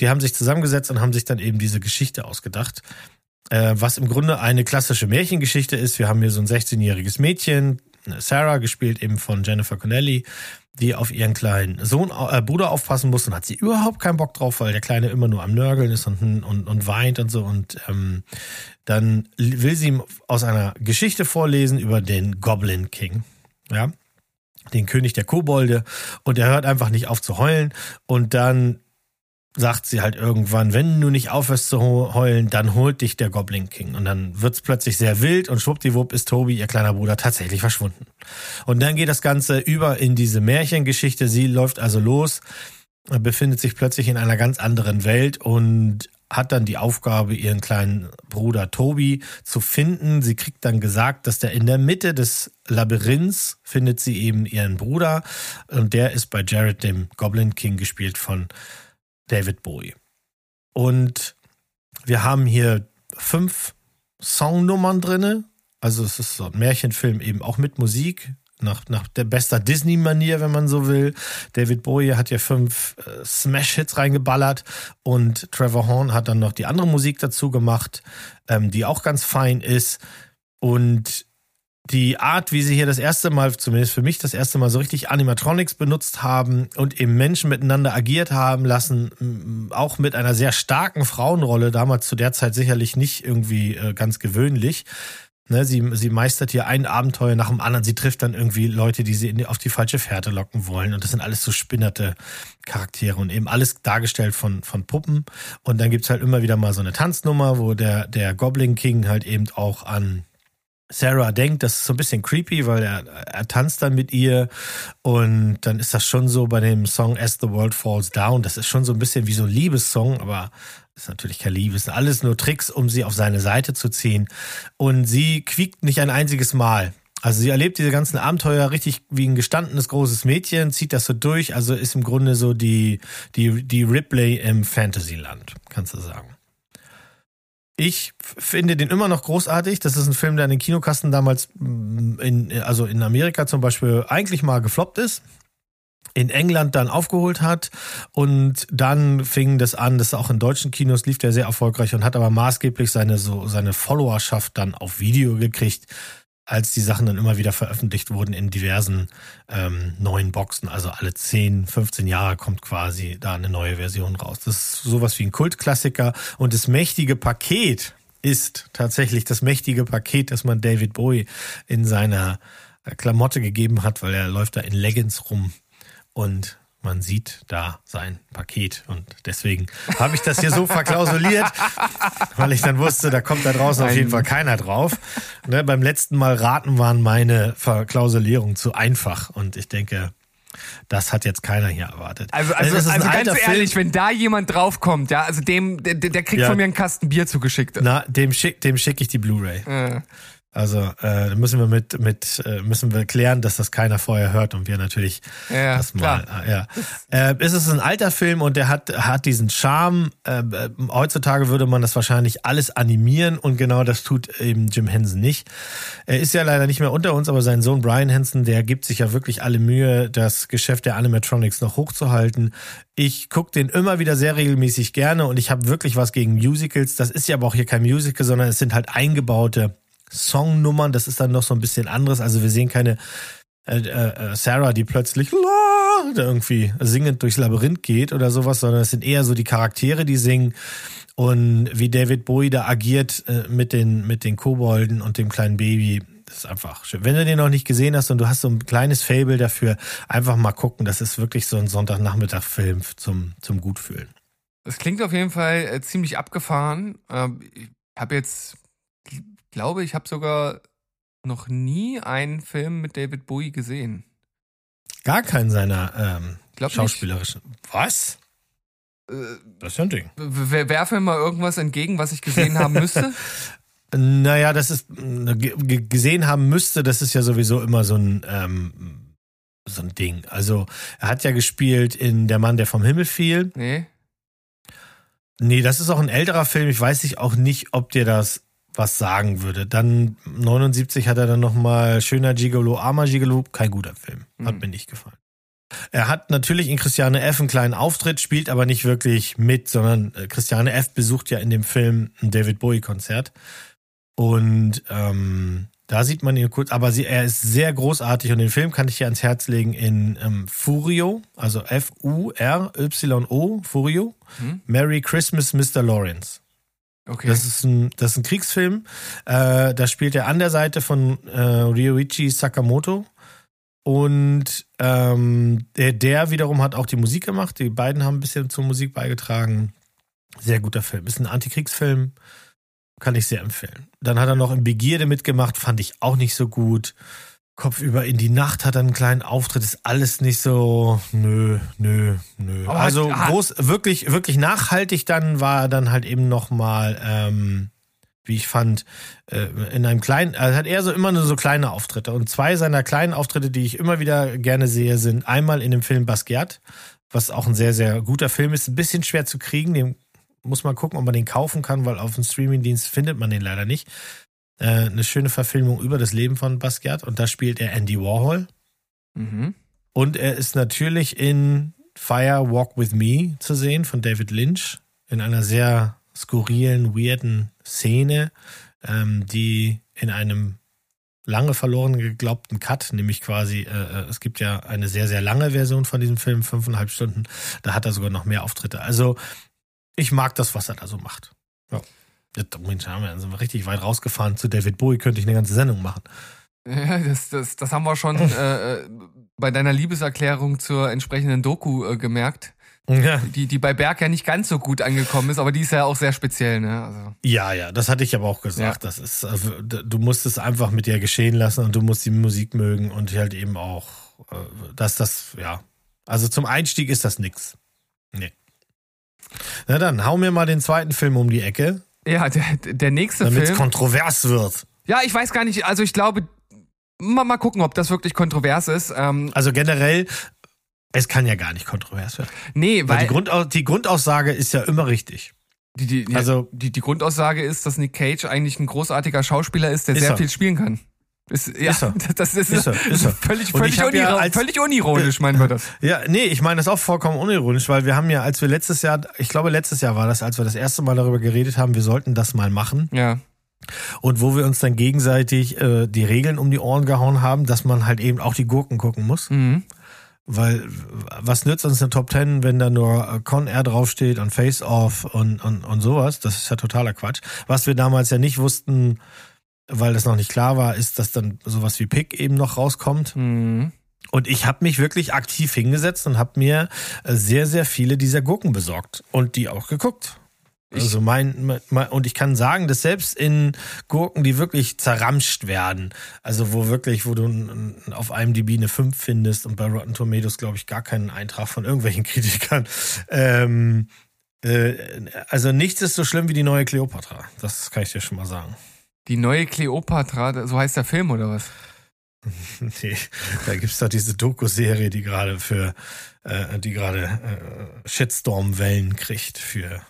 Die haben sich zusammengesetzt und haben sich dann eben diese Geschichte ausgedacht. Äh, was im Grunde eine klassische Märchengeschichte ist. Wir haben hier so ein 16-jähriges Mädchen, Sarah, gespielt eben von Jennifer Connelly, die auf ihren kleinen Sohn, äh, Bruder aufpassen muss und hat sie überhaupt keinen Bock drauf, weil der Kleine immer nur am Nörgeln ist und, und, und weint und so. Und ähm, dann will sie ihm aus einer Geschichte vorlesen über den Goblin King. Ja, den König der Kobolde und er hört einfach nicht auf zu heulen und dann sagt sie halt irgendwann, wenn du nicht aufhörst zu heulen, dann holt dich der Goblin King. Und dann wird's plötzlich sehr wild und schwuppdiwupp ist Tobi, ihr kleiner Bruder, tatsächlich verschwunden. Und dann geht das Ganze über in diese Märchengeschichte. Sie läuft also los, befindet sich plötzlich in einer ganz anderen Welt und hat dann die Aufgabe, ihren kleinen Bruder Tobi zu finden. Sie kriegt dann gesagt, dass der in der Mitte des Labyrinths findet sie eben ihren Bruder und der ist bei Jared, dem Goblin King, gespielt von David Bowie. Und wir haben hier fünf Songnummern drinne. Also es ist so ein Märchenfilm eben auch mit Musik. Nach, nach der bester Disney-Manier, wenn man so will. David Bowie hat ja fünf äh, Smash-Hits reingeballert und Trevor Horn hat dann noch die andere Musik dazu gemacht, ähm, die auch ganz fein ist. Und die Art, wie sie hier das erste Mal, zumindest für mich das erste Mal so richtig Animatronics benutzt haben und eben Menschen miteinander agiert haben lassen, auch mit einer sehr starken Frauenrolle, damals zu der Zeit sicherlich nicht irgendwie äh, ganz gewöhnlich. Ne, sie, sie meistert hier ein Abenteuer nach dem anderen. Sie trifft dann irgendwie Leute, die sie auf die falsche Fährte locken wollen. Und das sind alles so spinnerte Charaktere und eben alles dargestellt von, von Puppen. Und dann gibt's halt immer wieder mal so eine Tanznummer, wo der, der Goblin King halt eben auch an Sarah denkt, das ist so ein bisschen creepy, weil er, er tanzt dann mit ihr und dann ist das schon so bei dem Song As the World Falls Down, das ist schon so ein bisschen wie so ein Liebessong, aber ist natürlich kein Liebes, alles nur Tricks, um sie auf seine Seite zu ziehen und sie quiekt nicht ein einziges Mal. Also sie erlebt diese ganzen Abenteuer richtig wie ein gestandenes großes Mädchen, zieht das so durch, also ist im Grunde so die, die, die Ripley im Fantasyland, kannst du sagen. Ich finde den immer noch großartig. Das ist ein Film, der an den Kinokassen damals mm, in, also in Amerika zum Beispiel eigentlich mal gefloppt ist in England dann aufgeholt hat und dann fing das an, dass auch in deutschen Kinos lief der sehr erfolgreich und hat aber maßgeblich seine so seine Followerschaft dann auf Video gekriegt als die Sachen dann immer wieder veröffentlicht wurden in diversen ähm, neuen Boxen. Also alle 10, 15 Jahre kommt quasi da eine neue Version raus. Das ist sowas wie ein Kultklassiker. Und das mächtige Paket ist tatsächlich das mächtige Paket, das man David Bowie in seiner äh, Klamotte gegeben hat, weil er läuft da in Leggings rum und man sieht da sein Paket. Und deswegen habe ich das hier so verklausuliert, weil ich dann wusste, da kommt da draußen auf jeden Fall keiner drauf. Ne, beim letzten Mal raten waren meine Verklausulierungen zu einfach. Und ich denke, das hat jetzt keiner hier erwartet. Also, also, also ganz ehrlich, Film. wenn da jemand draufkommt, ja, also dem, der, der kriegt ja. von mir einen Kasten Bier zugeschickt. Na, dem schick, dem schicke ich die Blu-ray. Ja. Also äh, müssen wir mit mit äh, müssen wir klären, dass das keiner vorher hört und wir natürlich ja, das mal. Äh, ja. Äh, es ist ein alter Film und der hat hat diesen Charme. Äh, äh, heutzutage würde man das wahrscheinlich alles animieren und genau das tut eben Jim Henson nicht. Er ist ja leider nicht mehr unter uns, aber sein Sohn Brian Henson, der gibt sich ja wirklich alle Mühe, das Geschäft der Animatronics noch hochzuhalten. Ich gucke den immer wieder sehr regelmäßig gerne und ich habe wirklich was gegen Musicals. Das ist ja aber auch hier kein Musical, sondern es sind halt eingebaute Songnummern, das ist dann noch so ein bisschen anderes. Also wir sehen keine äh, äh, Sarah, die plötzlich irgendwie singend durchs Labyrinth geht oder sowas, sondern es sind eher so die Charaktere, die singen und wie David Bowie da agiert äh, mit den mit den Kobolden und dem kleinen Baby. Das ist einfach schön. Wenn du den noch nicht gesehen hast und du hast so ein kleines Fable dafür, einfach mal gucken. Das ist wirklich so ein Sonntagnachmittag-Film zum, zum Gutfühlen. Das klingt auf jeden Fall äh, ziemlich abgefahren. Ähm, ich habe jetzt glaube, ich habe sogar noch nie einen Film mit David Bowie gesehen. Gar keinen seiner ähm, schauspielerischen. Nicht. Was? Äh, das ist ja ein Ding. Werfe mir mal irgendwas entgegen, was ich gesehen haben müsste. naja, das ist gesehen haben müsste, das ist ja sowieso immer so ein ähm, so ein Ding. Also er hat ja gespielt in Der Mann, der vom Himmel fiel. Nee. Nee, das ist auch ein älterer Film. Ich weiß nicht auch nicht, ob dir das was sagen würde. Dann 79 hat er dann nochmal Schöner Gigolo, Armer Gigolo. Kein guter Film. Hat mhm. mir nicht gefallen. Er hat natürlich in Christiane F. einen kleinen Auftritt, spielt aber nicht wirklich mit, sondern äh, Christiane F. besucht ja in dem Film ein David Bowie-Konzert. Und ähm, Da sieht man ihn kurz, aber sie, er ist sehr großartig und den Film kann ich dir ans Herz legen in ähm, Furio, also F-U-R-Y-O, Furio. Merry Christmas, Mr. Lawrence. Okay. Das ist ein, das ist ein Kriegsfilm. Äh, da spielt er an der Seite von äh, Ryoichi Sakamoto. Und ähm, der, der wiederum hat auch die Musik gemacht. Die beiden haben ein bisschen zur Musik beigetragen. Sehr guter Film. Ist ein Antikriegsfilm. Kann ich sehr empfehlen. Dann hat er noch in Begierde mitgemacht. Fand ich auch nicht so gut. Kopfüber in die Nacht hat er einen kleinen Auftritt. Ist alles nicht so. Nö, nö, nö. Aber also hat- groß, wirklich, wirklich nachhaltig dann war er dann halt eben nochmal, ähm, wie ich fand, äh, in einem kleinen, er hat eher so immer nur so kleine Auftritte. Und zwei seiner kleinen Auftritte, die ich immer wieder gerne sehe, sind einmal in dem Film Basquiat, was auch ein sehr, sehr guter Film ist. Ein bisschen schwer zu kriegen, den muss man gucken, ob man den kaufen kann, weil auf dem Streamingdienst findet man den leider nicht. Äh, eine schöne Verfilmung über das Leben von Basquiat und da spielt er Andy Warhol. mhm. Und er ist natürlich in Fire Walk With Me zu sehen von David Lynch in einer sehr skurrilen, weirden Szene, ähm, die in einem lange verloren geglaubten Cut, nämlich quasi, äh, äh, es gibt ja eine sehr, sehr lange Version von diesem Film, fünfeinhalb Stunden, da hat er sogar noch mehr Auftritte. Also ich mag das, was er da so macht. Ja. Mensch, haben wir, sind wir richtig weit rausgefahren. Zu David Bowie könnte ich eine ganze Sendung machen. Ja, das, das, das haben wir schon äh, äh, bei deiner Liebeserklärung zur entsprechenden Doku äh, gemerkt, Ja. die, die bei Berg ja nicht ganz so gut angekommen ist, aber die ist ja auch sehr speziell, ne? Also, Ja, ja, das hatte ich aber auch gesagt. Ja. Das ist, also, du musst es einfach mit dir geschehen lassen und du musst die Musik mögen und halt eben auch, äh, dass das, ja. Also zum Einstieg ist das nix. Nee. Na dann, hau mir mal den zweiten Film um die Ecke, ja, der, der nächste damit es Film. kontrovers wird. Ja, ich weiß gar nicht, also ich glaube, mal, mal gucken, ob das wirklich kontrovers ist. Ähm, Also generell, es kann ja gar nicht kontrovers werden. nee, Weil weil die, Grundau die Grundaussage ist ja immer richtig. die, die, also- die, die Grundaussage ist, dass Nick Cage eigentlich ein großartiger Schauspieler ist, der sehr er. viel spielen kann. Ist, ja, Ist er. Das ist, Ist er, ist er. völlig, völlig, hab ja als- völlig unironisch, meinen wir das. Ja, nee, ich meine das auch vollkommen unironisch, weil wir haben ja, als wir letztes Jahr, ich glaube letztes Jahr war das, als wir das erste Mal darüber geredet haben, wir sollten das mal machen. Ja. Und wo wir uns dann gegenseitig äh, die Regeln um die Ohren gehauen haben, dass man halt eben auch die Gurken gucken muss. Mhm. Weil was nützt uns eine Top Ten, wenn da nur äh, Con Air draufsteht und Face Off und, und, und sowas? Das ist ja totaler Quatsch. Was wir damals ja nicht wussten, weil das noch nicht klar war, ist, dass dann sowas wie Pick eben noch rauskommt. Mhm. Und ich habe mich wirklich aktiv hingesetzt und habe mir äh, sehr, sehr viele dieser Gurken besorgt und die auch geguckt. Ich- Also mein, mein, und ich kann sagen, dass selbst in Gurken, die wirklich zerramscht werden, also wo wirklich, wo du auf IMDb eine 5 findest und bei Rotten Tomatoes, glaube ich, gar keinen Eintrag von irgendwelchen Kritikern, ähm, äh, also nichts ist so schlimm wie die neue Cleopatra. Das kann ich dir schon mal sagen. Die neue Cleopatra, so heißt der Film oder was? Nee, da gibt's doch diese Doku-Serie, die gerade für, äh, die gerade äh, Shitstorm-Wellen kriegt für,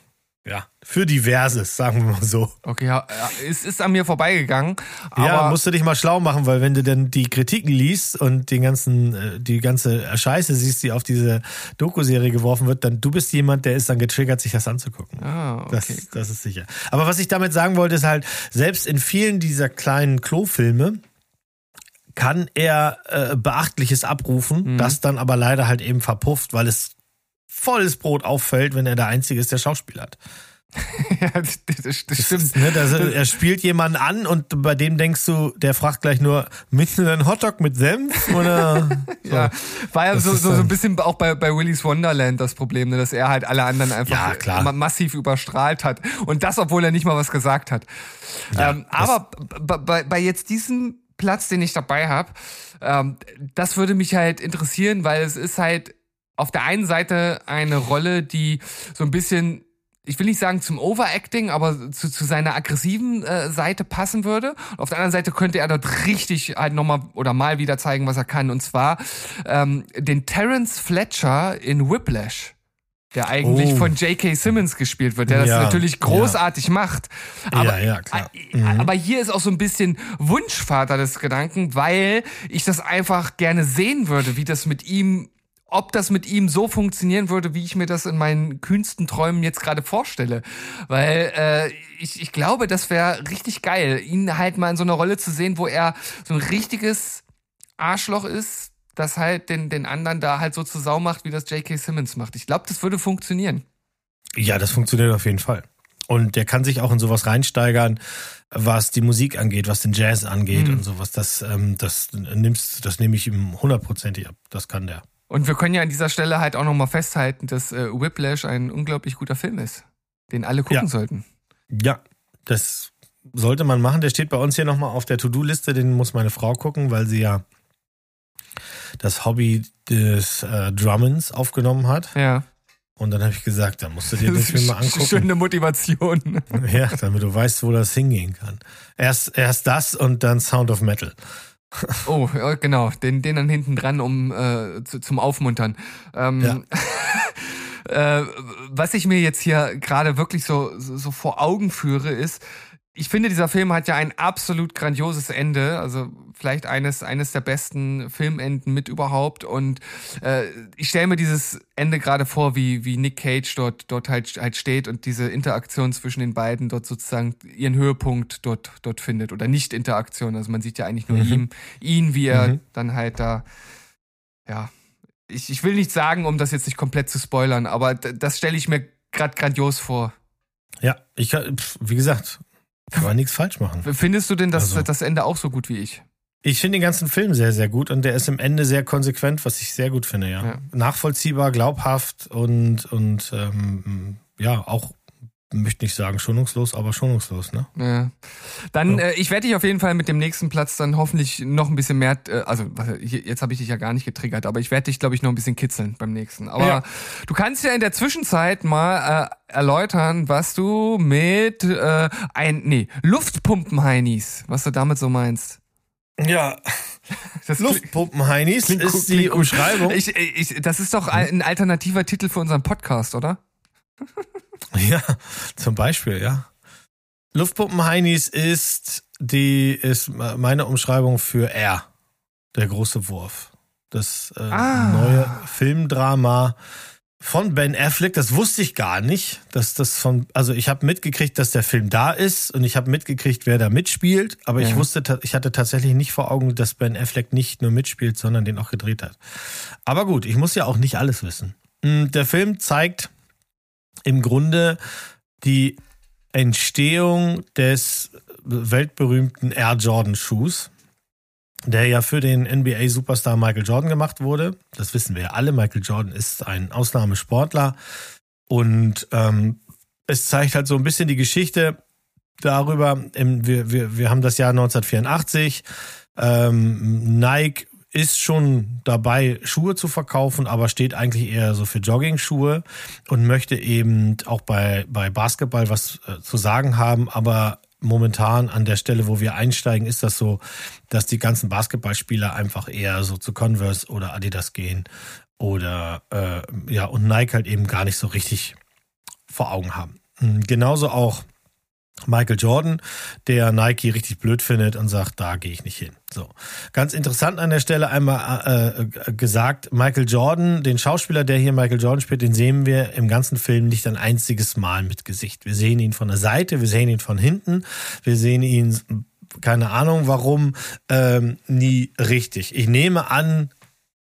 ja, für diverses, sagen wir mal so. Okay, ja, es ist an mir vorbeigegangen. Aber ja, musst du dich mal schlau machen, weil wenn du denn die Kritiken liest und den ganzen, äh, die ganze Scheiße siehst, die auf diese Doku-Serie geworfen wird, dann du bist jemand, der ist dann getriggert, sich das anzugucken. Ah, okay. Das, das ist sicher. Aber was ich damit sagen wollte, ist halt, selbst in vielen dieser kleinen Klo-Filme kann er äh, Beachtliches abrufen, Mhm. das dann aber leider halt eben verpufft, weil es volles Brot auffällt, wenn er der Einzige ist, der Schauspiel hat. ja, das, das, das stimmt. Ne, das, er spielt jemanden an und bei dem denkst du, der fragt gleich nur, mit einem Hotdog mit Senf oder? Ja, war ja so, so, so ein bisschen auch bei, bei Willy's Wonderland das Problem, ne, dass er halt alle anderen einfach Ja, massiv überstrahlt hat. Und das, obwohl er nicht mal was gesagt hat. Ja, ähm, aber bei, bei jetzt diesem Platz, den ich dabei habe, ähm, das würde mich halt interessieren, weil es ist halt auf der einen Seite eine Rolle, die so ein bisschen ich will nicht sagen zum Overacting, aber zu, zu seiner aggressiven äh, Seite passen würde. Auf der anderen Seite könnte er dort richtig halt nochmal oder mal wieder zeigen, was er kann. Und zwar ähm, den Terence Fletcher in Whiplash. Der eigentlich Oh. von J.K. Simmons gespielt wird, der das Ja, natürlich großartig macht. Aber, ja, klar. äh, aber hier ist auch so ein bisschen Wunschvater des Gedanken, weil ich das einfach gerne sehen würde, wie das mit ihm ob das mit ihm so funktionieren würde, wie ich mir das in meinen kühnsten Träumen jetzt gerade vorstelle. Weil äh, ich, ich glaube, das wäre richtig geil, ihn halt mal in so einer Rolle zu sehen, wo er so ein richtiges Arschloch ist, das halt den, den anderen da halt so zur Sau macht, wie das J.K. Simmons macht. Ich glaube, das würde funktionieren. Ja, das funktioniert auf jeden Fall. Und der kann sich auch in sowas reinsteigern, was die Musik angeht, was den Jazz angeht Mhm. und sowas. Das, ähm, das nimmst, das nehme ich ihm hundertprozentig ab. Das kann der. Und wir können ja an dieser Stelle halt auch nochmal festhalten, dass äh, Whiplash ein unglaublich guter Film ist, den alle gucken Ja. sollten. Ja, das sollte man machen. Der steht bei uns hier nochmal auf der To-Do-Liste. Den muss meine Frau gucken, weil sie ja das Hobby des äh, Drummens aufgenommen hat. Ja. Und dann habe ich gesagt, da musst du dir den Film mal angucken. Schöne Motivation. Ja, damit du weißt, wo das hingehen kann. Erst, erst das und dann Sound of Metal. Oh, ja, genau, den, den dann hinten dran, um äh, zu, zum Aufmuntern. Ähm, äh, was ich mir jetzt hier gerade wirklich so, so vor Augen führe, ist, ich finde, dieser Film hat ja ein absolut grandioses Ende, also vielleicht eines, eines der besten Filmenden mit überhaupt. Und äh, ich stelle mir dieses Ende gerade vor, wie, wie Nick Cage dort, dort halt, halt steht und diese Interaktion zwischen den beiden dort sozusagen ihren Höhepunkt dort, dort findet. Oder Nicht-Interaktion. Also man sieht ja eigentlich nur Mhm. ihm, ihn, wie er Mhm. dann halt da, ja. Ich, ich will nicht sagen, um das jetzt nicht komplett zu spoilern, aber das stelle ich mir gerade grandios vor. Ja, ich pf, wie gesagt, kann man nichts falsch machen. Findest du denn das, Also- das Ende auch so gut wie ich? Ich finde den ganzen Film sehr, sehr gut und der ist im Ende sehr konsequent, was ich sehr gut finde, ja. Ja. Nachvollziehbar, glaubhaft und, und ähm, ja, auch, möchte nicht sagen schonungslos, aber schonungslos, ne? Ja. Dann, Ja. äh, ich werde dich auf jeden Fall mit dem nächsten Platz dann hoffentlich noch ein bisschen mehr, äh, also jetzt habe ich dich ja gar nicht getriggert, aber ich werde dich, glaube ich, noch ein bisschen kitzeln beim nächsten. Aber Ja. du kannst ja in der Zwischenzeit mal äh, erläutern, was du mit äh, ein, nee, Luftpumpen-Heinis, was du damit so meinst. Ja, Das Luftpumpen-Heinis gut, ist die. Umschreibung. Ich, ich, das ist doch ein alternativer Titel für unseren Podcast, oder? Ja, zum Beispiel, ja. Luftpumpen-Heinis ist die, ist meine Umschreibung für R, der große Wurf. Das äh, Ah. neue Filmdrama von Ben Affleck, das wusste ich gar nicht, dass das von, also ich habe mitgekriegt, dass der Film da ist und ich habe mitgekriegt, wer da mitspielt, aber ich Ja. wusste, ta- ich hatte tatsächlich nicht vor Augen, dass Ben Affleck nicht nur mitspielt, sondern den auch gedreht hat. Aber gut, ich muss ja auch nicht alles wissen. Mm, Der Film zeigt im Grunde die Entstehung des weltberühmten Air Jordan Schuhs, der ja für den NBA-Superstar Michael Jordan gemacht wurde. Das wissen wir ja alle. Michael Jordan ist ein Ausnahmesportler und ähm, es zeigt halt so ein bisschen die Geschichte darüber. Wir, wir, wir haben das Jahr 1984. Ähm, Nike ist schon dabei, Schuhe zu verkaufen, aber steht eigentlich eher so für Jogging-Schuhe und möchte eben auch bei, bei Basketball was äh, zu sagen haben. Aber momentan an der Stelle, wo wir einsteigen, ist das so, dass die ganzen Basketballspieler einfach eher so zu Converse oder Adidas gehen oder äh, ja und Nike halt eben gar nicht so richtig vor Augen haben. Mhm, Genauso auch Michael Jordan, der Nike richtig blöd findet und sagt, da gehe ich nicht hin. So, ganz interessant an der Stelle einmal äh, gesagt, Michael Jordan, den Schauspieler, der hier Michael Jordan spielt, den sehen wir im ganzen Film nicht ein einziges Mal mit Gesicht. Wir sehen ihn von der Seite, wir sehen ihn von hinten, wir sehen ihn, keine Ahnung warum, ähm, nie richtig. Ich nehme an,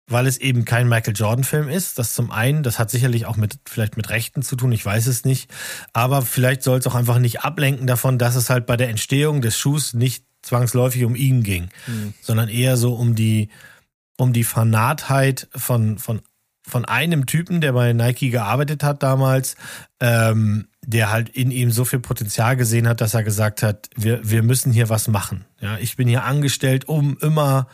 weil es eben kein Michael Jordan-Film ist. Das zum einen, das hat sicherlich auch mit vielleicht mit Rechten zu tun, ich weiß es nicht. Aber vielleicht soll es auch einfach nicht ablenken davon, dass es halt bei der Entstehung des Schuhs nicht zwangsläufig um ihn ging, sondern eher so um die, um die Fanatheit von, von, von einem Typen, der bei Nike gearbeitet hat damals, ähm, der halt in ihm so viel Potenzial gesehen hat, dass er gesagt hat, wir, wir müssen hier was machen. Ja, ich bin hier angestellt, um immer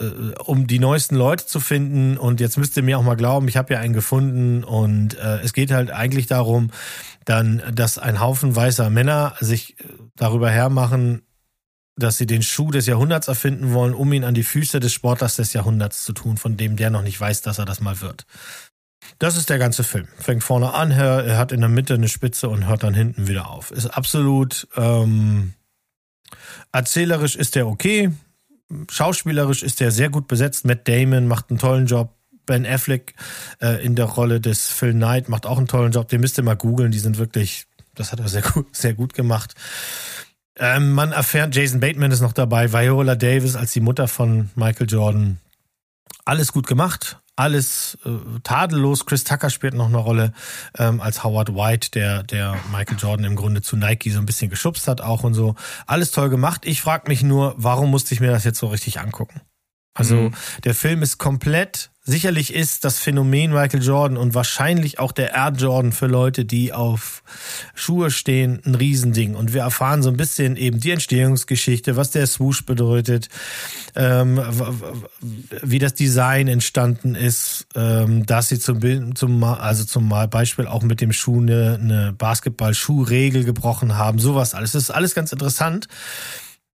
äh, um die neuesten Leute zu finden. Und jetzt müsst ihr mir auch mal glauben, ich habe ja einen gefunden. Und äh, es geht halt eigentlich darum, dann, dass ein Haufen weißer Männer sich äh, darüber hermachen, dass sie den Schuh des Jahrhunderts erfinden wollen, um ihn an die Füße des Sportlers des Jahrhunderts zu tun, von dem der noch nicht weiß, dass er das mal wird. Das ist der ganze Film. Fängt vorne an, er er hat in der Mitte eine Spitze und hört dann hinten wieder auf. Ist absolut ähm, erzählerisch ist der okay, schauspielerisch ist der sehr gut besetzt. Matt Damon macht einen tollen Job. Ben Affleck äh, in der Rolle des Phil Knight macht auch einen tollen Job. Den müsst ihr mal googeln. Die sind wirklich, das hat er sehr gut, sehr gut gemacht. Ähm, man erfährt, Jason Bateman ist noch dabei, Viola Davis als die Mutter von Michael Jordan. Alles gut gemacht, alles äh, tadellos. Chris Tucker spielt noch eine Rolle ähm, als Howard White, der, der Michael Jordan im Grunde zu Nike so ein bisschen geschubst hat auch und so. Alles toll gemacht. Ich frage mich nur, warum musste ich mir das jetzt so richtig angucken? Also Mhm. der Film ist komplett, sicherlich ist das Phänomen Michael Jordan und wahrscheinlich auch der Air Jordan für Leute, die auf Schuhe stehen, ein Riesending. Und wir erfahren so ein bisschen eben die Entstehungsgeschichte, was der Swoosh bedeutet, ähm, wie das Design entstanden ist, ähm, dass sie zum, zum, also zum Beispiel auch mit dem Schuh eine, eine Basketball-Schuhregel gebrochen haben, sowas alles. Das ist alles ganz interessant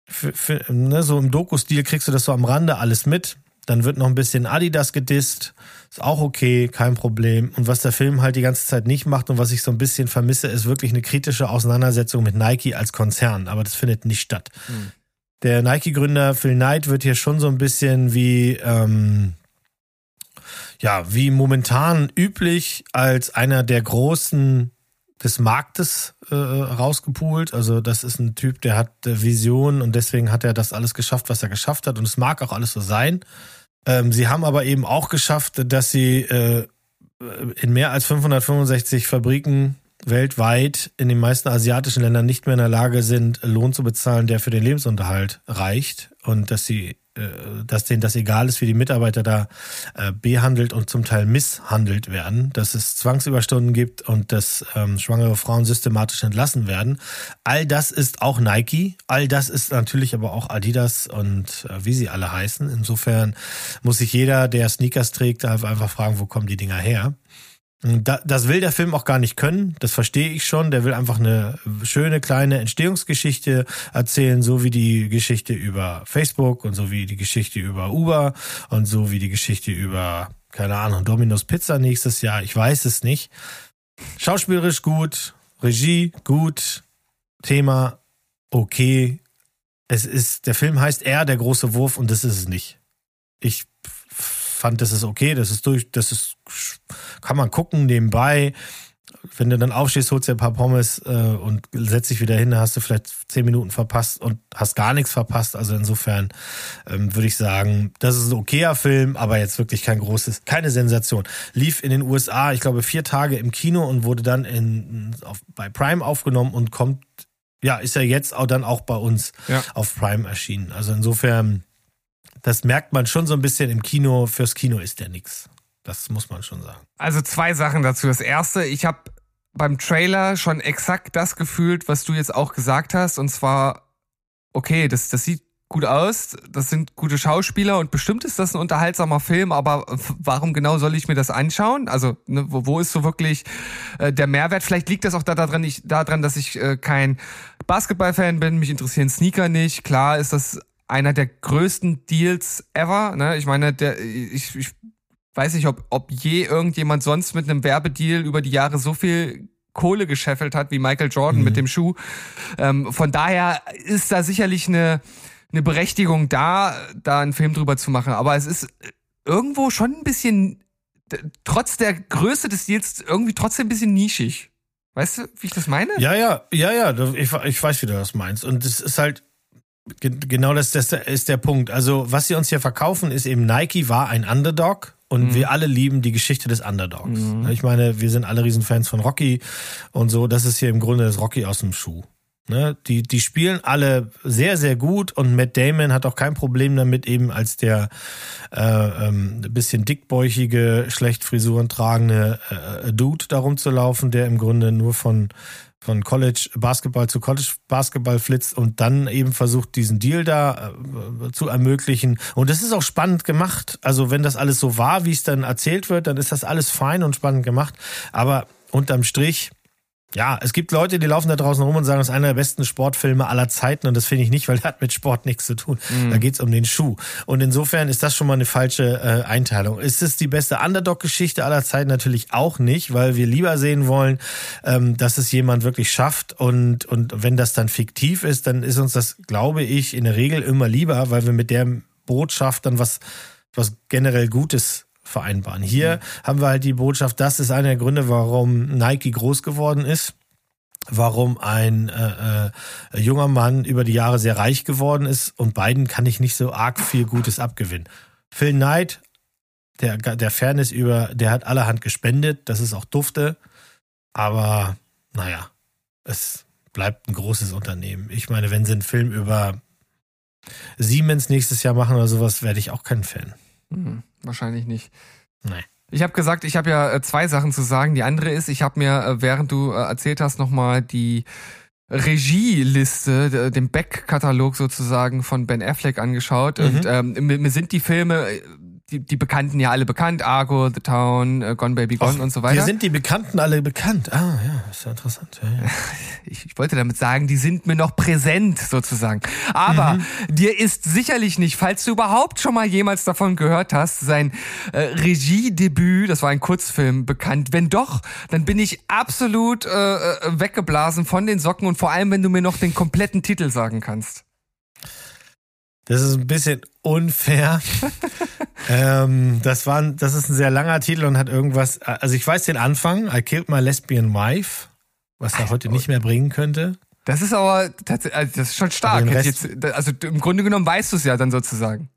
für, für, ne, so im Doku-Stil kriegst du das so am Rande alles mit. Dann wird noch ein bisschen Adidas gedisst. Ist auch okay, kein Problem. Und was der Film halt die ganze Zeit nicht macht und was ich so ein bisschen vermisse, ist wirklich eine kritische Auseinandersetzung mit Nike als Konzern. Aber das findet nicht statt. Der Nike-Gründer Phil Knight wird hier schon so ein bisschen wie, ähm, ja, wie momentan üblich als einer der großen des Marktes äh, rausgepult. Also das ist ein Typ, der hat äh, Visionen und deswegen hat er das alles geschafft, was er geschafft hat. Und es mag auch alles so sein. Ähm, sie haben aber eben auch geschafft, dass sie äh, in mehr als 565 Fabriken weltweit in den meisten asiatischen Ländern nicht mehr in der Lage sind, Lohn zu bezahlen, der für den Lebensunterhalt reicht und dass sie dass denen das egal ist, wie die Mitarbeiter da äh, behandelt und zum Teil misshandelt werden, dass es Zwangsüberstunden gibt und dass ähm, schwangere Frauen systematisch entlassen werden. All das ist auch Nike, all das ist natürlich aber auch Adidas und äh, wie sie alle heißen. Insofern muss sich jeder, der Sneakers trägt, einfach fragen, wo kommen die Dinger her? Da, das will der Film auch gar nicht können, das verstehe ich schon. Der will einfach eine schöne kleine Entstehungsgeschichte erzählen, so wie die Geschichte über Facebook und so wie die Geschichte über Uber und so wie die Geschichte über, keine Ahnung, Domino's Pizza nächstes Jahr. Ich weiß es nicht. Schauspielerisch gut, Regie gut, Thema okay. Es ist, der Film heißt Er, der große Wurf und das ist es nicht. Ich fand, das ist okay, das ist durch, das ist, kann man gucken nebenbei. Wenn du dann aufstehst, holst dir ein paar Pommes äh, und setzt dich wieder hin, hast du vielleicht zehn Minuten verpasst und hast gar nichts verpasst. Also insofern ähm, würde ich sagen, das ist ein okayer Film, aber jetzt wirklich kein großes, keine Sensation. Lief in den USA, ich glaube, vier Tage im Kino und wurde dann in, auf, bei Prime aufgenommen und kommt, ja, ist ja jetzt auch dann auch bei uns Ja. auf Prime erschienen. Also insofern, das merkt man schon so ein bisschen im Kino. Fürs Kino ist der nix. Das muss man schon sagen. Also zwei Sachen dazu. Das erste, ich habe beim Trailer schon exakt das gefühlt, was du jetzt auch gesagt hast. Und zwar, okay, das, das sieht gut aus, das sind gute Schauspieler und bestimmt ist das ein unterhaltsamer Film, aber warum genau soll ich mir das anschauen? Also, ne, wo, wo ist so wirklich äh, der Mehrwert? Vielleicht liegt das auch da daran, ich, daran dass ich äh, kein Basketballfan bin, mich interessieren Sneaker nicht. Klar ist das einer der größten Deals ever. Ne? Ich meine, der, ich, ich weiß nicht, ob, ob je irgendjemand sonst mit einem Werbedeal über die Jahre so viel Kohle gescheffelt hat wie Michael Jordan mit dem Schuh. Ähm, von daher ist da sicherlich eine, eine Berechtigung da, da einen Film drüber zu machen. Aber es ist irgendwo schon ein bisschen, trotz der Größe des Deals, irgendwie trotzdem ein bisschen nischig. Weißt du, wie ich das meine? Ja, ja, ja, ja, ich, ich weiß, wie du das meinst. Und es ist halt, genau das, das ist der Punkt. Also, was sie uns hier verkaufen, ist eben, Nike war ein Underdog. Und wir alle lieben die Geschichte des Underdogs. Ich meine, wir sind alle Riesenfans von Rocky und so. Das ist hier im Grunde das Rocky aus dem Schuh. Ne, die, die spielen alle sehr, sehr gut und Matt Damon hat auch kein Problem damit, eben als der äh, ähm, bisschen dickbäuchige, schlecht Frisuren tragende äh, Dude darum zu laufen, der im Grunde nur von von College Basketball zu College Basketball flitzt und dann eben versucht, diesen Deal da äh, zu ermöglichen. Und das ist auch spannend gemacht. Also wenn das alles so war, wie es dann erzählt wird, dann ist das alles fein und spannend gemacht. Aber unterm Strich, ja, es gibt Leute, die laufen da draußen rum und sagen, das ist einer der besten Sportfilme aller Zeiten und das finde ich nicht, weil der hat mit Sport nichts zu tun. Da geht's um den Schuh. Und insofern ist das schon mal eine falsche äh, Einteilung. Ist es die beste Underdog-Geschichte aller Zeiten? Natürlich auch nicht, weil wir lieber sehen wollen, ähm, dass es jemand wirklich schafft und, und wenn das dann fiktiv ist, dann ist uns das, glaube ich, in der Regel immer lieber, weil wir mit der Botschaft dann was, was generell Gutes vereinbaren. Hier haben wir halt die Botschaft, das ist einer der Gründe, warum Nike groß geworden ist warum ein äh, äh, junger Mann über die Jahre sehr reich geworden ist und beiden kann ich nicht so arg viel Gutes abgewinnen. Phil Knight, der, der Fairness über, der hat allerhand gespendet, das ist auch dufte, aber naja, es bleibt ein großes Unternehmen. Ich meine, wenn sie einen Film über Siemens nächstes Jahr machen oder sowas, werde ich auch kein Fan. Hm, wahrscheinlich nicht. Nee. Ich habe gesagt, ich habe ja äh, zwei Sachen zu sagen. Die andere ist, ich habe mir, äh, während du äh, erzählt hast, nochmal die Regieliste, den Back-Katalog sozusagen von Ben Affleck angeschaut. Mhm. Und ähm, mir, sind die Filme, die, die Bekannten ja alle bekannt. Argo, The Town, äh, Gone Baby Gone und so Hier weiter. sind die Bekannten alle bekannt. Ah, ja, ist ja interessant. Ja, ja. ich, ich wollte damit sagen, die sind mir noch präsent sozusagen. Aber Mhm. dir ist sicherlich nicht, falls du überhaupt schon mal jemals davon gehört hast, sein äh, Regiedebüt, das war ein Kurzfilm, bekannt. Wenn doch, dann bin ich absolut äh, äh, weggeblasen von den Socken und vor allem, wenn du mir noch den kompletten Titel sagen kannst. Das ist ein bisschen unfair. ähm, das, war, ein- das ist ein sehr langer Titel und hat irgendwas. Also ich weiß den Anfang, I killed my lesbian wife, was er heute nicht mehr bringen könnte. Das ist aber also das ist schon stark. Jetzt, also im Grunde genommen weißt du es ja dann sozusagen.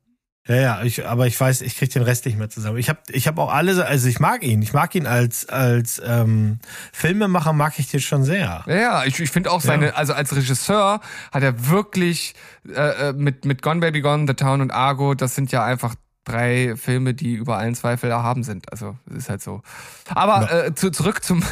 Ja, ja, ich, aber ich weiß, ich krieg den Rest nicht mehr zusammen. Ich habe ich hab auch alle, also ich mag ihn. Ich mag ihn als, als ähm, Filmemacher, mag ich den schon sehr. Ja, ja, ich, ich finde auch seine, Ja. also als Regisseur hat er wirklich äh, äh, mit, mit Gone Baby Gone, The Town und Argo, das sind ja einfach drei Filme, die über allen Zweifel erhaben sind. Also, es ist halt so. Aber äh, zu, zurück zum,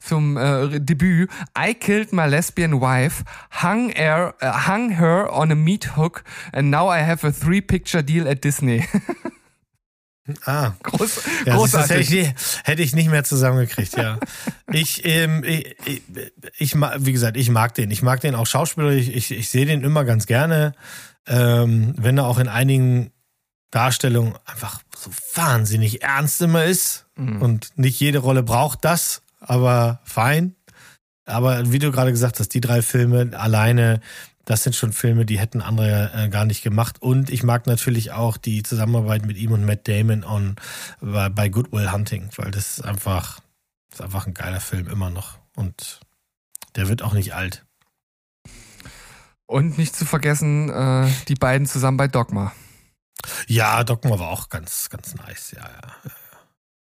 zum äh, Debüt. I killed my lesbian wife, hung, her, äh, hung her on a meat hook, and now I have a three-picture deal at Disney. Ah, Groß, Ja, du, das hätte großartig. ich, nie- hätte ich nicht mehr zusammengekriegt, ja. ich, ähm, ich, ich, ich, wie gesagt, ich mag den. Ich mag den auch schauspielerisch. Ich, ich sehe den immer ganz gerne, ähm, wenn er auch in einigen Darstellungen einfach so wahnsinnig ernst immer ist. Mhm. Und nicht jede Rolle braucht das, aber fein. Aber wie du gerade gesagt hast, die drei Filme alleine, das sind schon Filme, die hätten andere äh, gar nicht gemacht. Und ich mag natürlich auch die Zusammenarbeit mit ihm und Matt Damon on, bei, bei Good Will Hunting, weil das ist einfach, das ist einfach ein geiler Film immer noch. Und der wird auch nicht alt. Und nicht zu vergessen, äh, die beiden zusammen bei Dogma. Ja, Dogma war auch ganz, ganz nice. Ja, ja.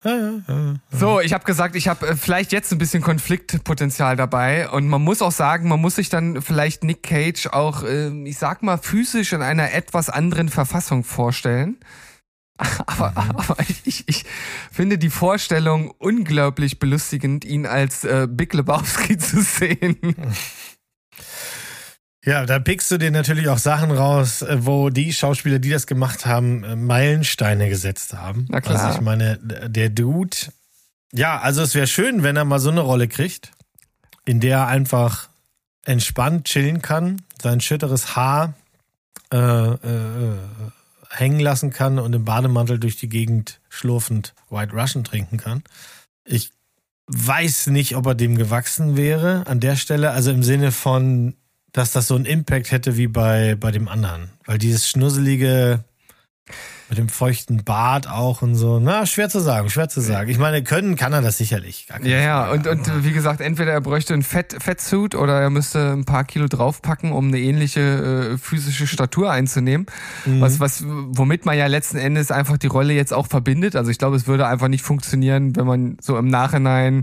Ja, ja, ja, ja. So, ich habe gesagt, ich habe äh, vielleicht jetzt ein bisschen Konfliktpotenzial dabei und man muss auch sagen, man muss sich dann vielleicht Nick Cage auch, äh, ich sag mal, physisch in einer etwas anderen Verfassung vorstellen. Aber, aber ich, ich, ich finde die Vorstellung unglaublich belustigend, ihn als äh, Big Lebowski zu sehen. Ja, da pickst du dir natürlich auch Sachen raus, äh, wo die Schauspieler, die das gemacht haben, äh, Meilensteine gesetzt haben. Na klar. Also ich meine, der Dude, ja, also es wäre schön, wenn er mal so eine Rolle kriegt, in der er einfach entspannt chillen kann, sein schütteres Haar äh, äh, hängen lassen kann und im Bademantel durch die Gegend schlurfend White Russian trinken kann. Ich weiß nicht, ob er dem gewachsen wäre an der Stelle, also im Sinne von, dass das so einen Impact hätte wie bei, bei dem anderen. Weil dieses schnusselige mit dem feuchten Bart auch und so, na, schwer zu sagen, schwer zu sagen. Ich meine, können kann er das sicherlich. Ja, ja, und, und wie gesagt, entweder er bräuchte ein Fett, Fettsuit oder er müsste ein paar Kilo draufpacken, um eine ähnliche äh, physische Statur einzunehmen. Mhm. Was, was, womit man ja letzten Endes einfach die Rolle jetzt auch verbindet. Also ich glaube, es würde einfach nicht funktionieren, wenn man so im Nachhinein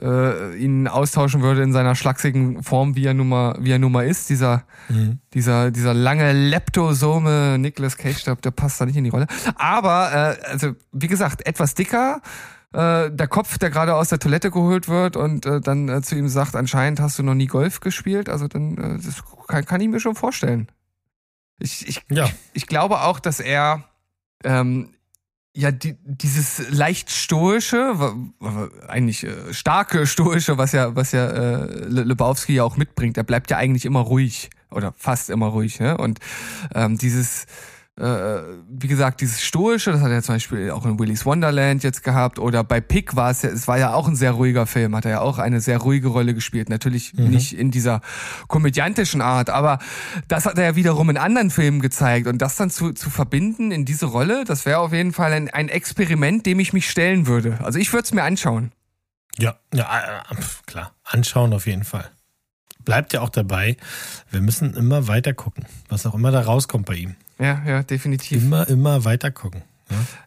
äh, ihn austauschen würde in seiner schlachsigen Form, wie er nun mal, wie er nun mal ist. Dieser, Mhm. dieser, dieser lange Leptosome Nicolas Cage, der, der passt da nicht in die Rolle. Aber, äh, also, wie gesagt, etwas dicker, äh, der Kopf, der gerade aus der Toilette geholt wird und äh, dann äh, zu ihm sagt, anscheinend hast du noch nie Golf gespielt, also dann, äh, das kann, kann ich mir schon vorstellen. Ich, ich, Ja. ich, ich glaube auch, dass er ähm, ja die, dieses leicht stoische, eigentlich äh, starke stoische, was ja was ja äh, Le- Lebowski ja auch mitbringt. Er bleibt ja eigentlich immer ruhig oder fast immer ruhig, ne? Und ähm, dieses wie gesagt, dieses Stoische, das hat er zum Beispiel auch in Willy's Wonderland jetzt gehabt oder bei Pick war es ja, es war ja auch ein sehr ruhiger Film, hat er ja auch eine sehr ruhige Rolle gespielt. Natürlich nicht in dieser komödiantischen Art, aber das hat er ja wiederum in anderen Filmen gezeigt und das dann zu, zu verbinden in diese Rolle, das wäre auf jeden Fall ein, ein Experiment, dem ich mich stellen würde. Also ich würde es mir anschauen. Ja, ja, äh, pf, klar. Anschauen auf jeden Fall. Bleibt ja auch dabei, wir müssen immer weiter gucken, was auch immer da rauskommt bei ihm. Ja, ja, definitiv. Immer, immer weiter gucken.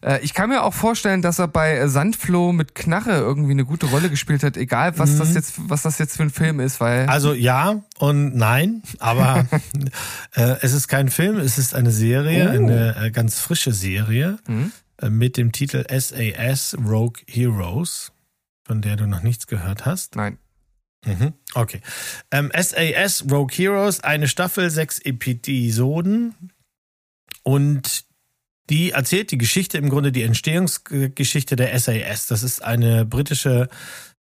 Ja? Äh, ich kann mir auch vorstellen, dass er bei Sandfloh mit Knarre irgendwie eine gute Rolle gespielt hat, egal was das jetzt, was das jetzt für ein Film ist, weil Also ja und nein, aber äh, es ist kein Film, es ist eine Serie, Oh. eine äh, ganz frische Serie Mhm. äh, mit dem Titel SAS Rogue Heroes, von der du noch nichts gehört hast. nein. Mhm. Okay. Ähm, SAS Rogue Heroes, eine Staffel, sechs Episoden und die erzählt die Geschichte, im Grunde die Entstehungsgeschichte der SAS. Das ist eine britische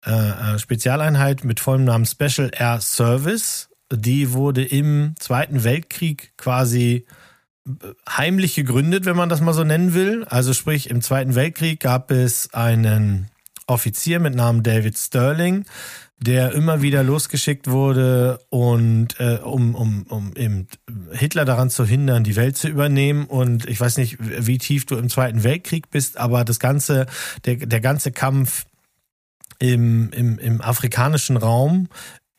äh, äh, Spezialeinheit mit vollem Namen Special Air Service. Die wurde im Zweiten Weltkrieg quasi äh, heimlich gegründet, wenn man das mal so nennen will. Also sprich, im Zweiten Weltkrieg gab es einen Offizier mit Namen David Sterling, der immer wieder losgeschickt wurde und äh, um, um, um eben Hitler daran zu hindern, die Welt zu übernehmen. Und ich weiß nicht, wie tief du im Zweiten Weltkrieg bist, aber das ganze, der, der ganze Kampf im, im, im afrikanischen Raum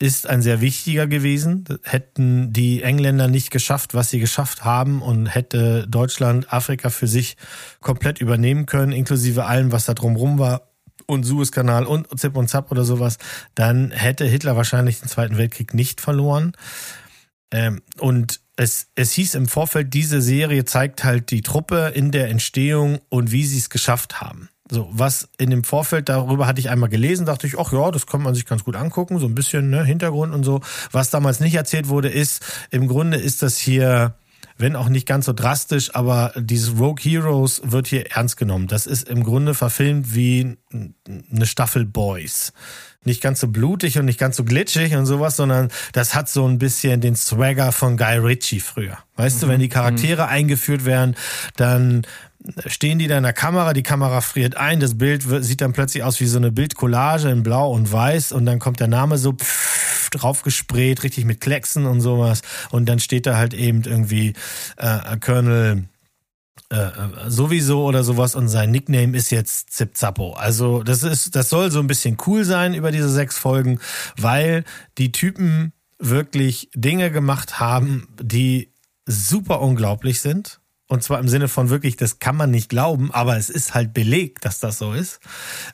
ist ein sehr wichtiger gewesen. Hätten die Engländer nicht geschafft, was sie geschafft haben und hätte Deutschland Afrika für sich komplett übernehmen können, inklusive allem, was da drumrum war und Suezkanal und Zip und Zap oder sowas, dann hätte Hitler wahrscheinlich den Zweiten Weltkrieg nicht verloren. Ähm, und es, es hieß im Vorfeld, diese Serie zeigt halt die Truppe in der Entstehung und wie sie es geschafft haben. So, was in dem Vorfeld, darüber hatte ich einmal gelesen, dachte ich, ach ja, das kann man sich ganz gut angucken, so ein bisschen ne, Hintergrund und so. Was damals nicht erzählt wurde, ist, im Grunde ist das hier, wenn auch nicht ganz so drastisch, aber dieses Rogue Heroes wird hier ernst genommen. Das ist im Grunde verfilmt wie eine Staffel Boys. Nicht ganz so blutig und nicht ganz so glitschig und sowas, sondern das hat so ein bisschen den Swagger von Guy Ritchie früher. Weißt du, wenn die Charaktere eingeführt werden, dann stehen die da in der Kamera, die Kamera friert ein, das Bild sieht dann plötzlich aus wie so eine Bildcollage in blau und weiß. Und dann kommt der Name so pff, draufgesprayt, richtig mit Klecksen und sowas. Und dann steht da halt eben irgendwie äh, Colonel äh, sowieso oder sowas. Und sein Nickname ist jetzt Zip Zappo. Also das ist, das soll so ein bisschen cool sein über diese sechs Folgen, weil die Typen wirklich Dinge gemacht haben, die super unglaublich sind. Und zwar im Sinne von wirklich, das kann man nicht glauben, aber es ist halt belegt, dass das so ist.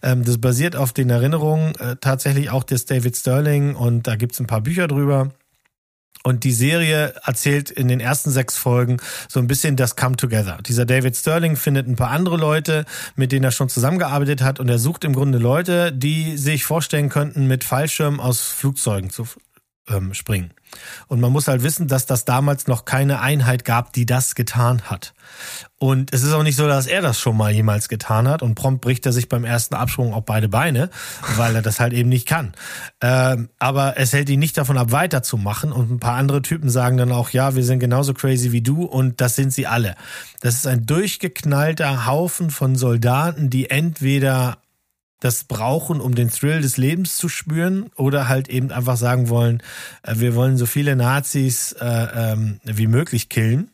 Ähm, das basiert auf den Erinnerungen äh, tatsächlich auch des David Sterling und da gibt's ein paar Bücher drüber. Und die Serie erzählt in den ersten sechs Folgen so ein bisschen das Come Together. Dieser David Sterling findet ein paar andere Leute, mit denen er schon zusammengearbeitet hat und er sucht im Grunde Leute, die sich vorstellen könnten, mit Fallschirm aus Flugzeugen zu ähm, springen. Und man muss halt wissen, dass das damals noch keine Einheit gab, die das getan hat. Und es ist auch nicht so, dass er das schon mal jemals getan hat und prompt bricht er sich beim ersten Absprung auch beide Beine, weil er das halt eben nicht kann. Ähm, aber es hält ihn nicht davon ab, weiterzumachen. Und ein paar andere Typen sagen dann auch, ja, wir sind genauso crazy wie du und das sind sie alle. Das ist ein durchgeknallter Haufen von Soldaten, die entweder das brauchen, um den Thrill des Lebens zu spüren oder halt eben einfach sagen wollen, äh, wir wollen so viele Nazis äh, ähm, wie möglich killen.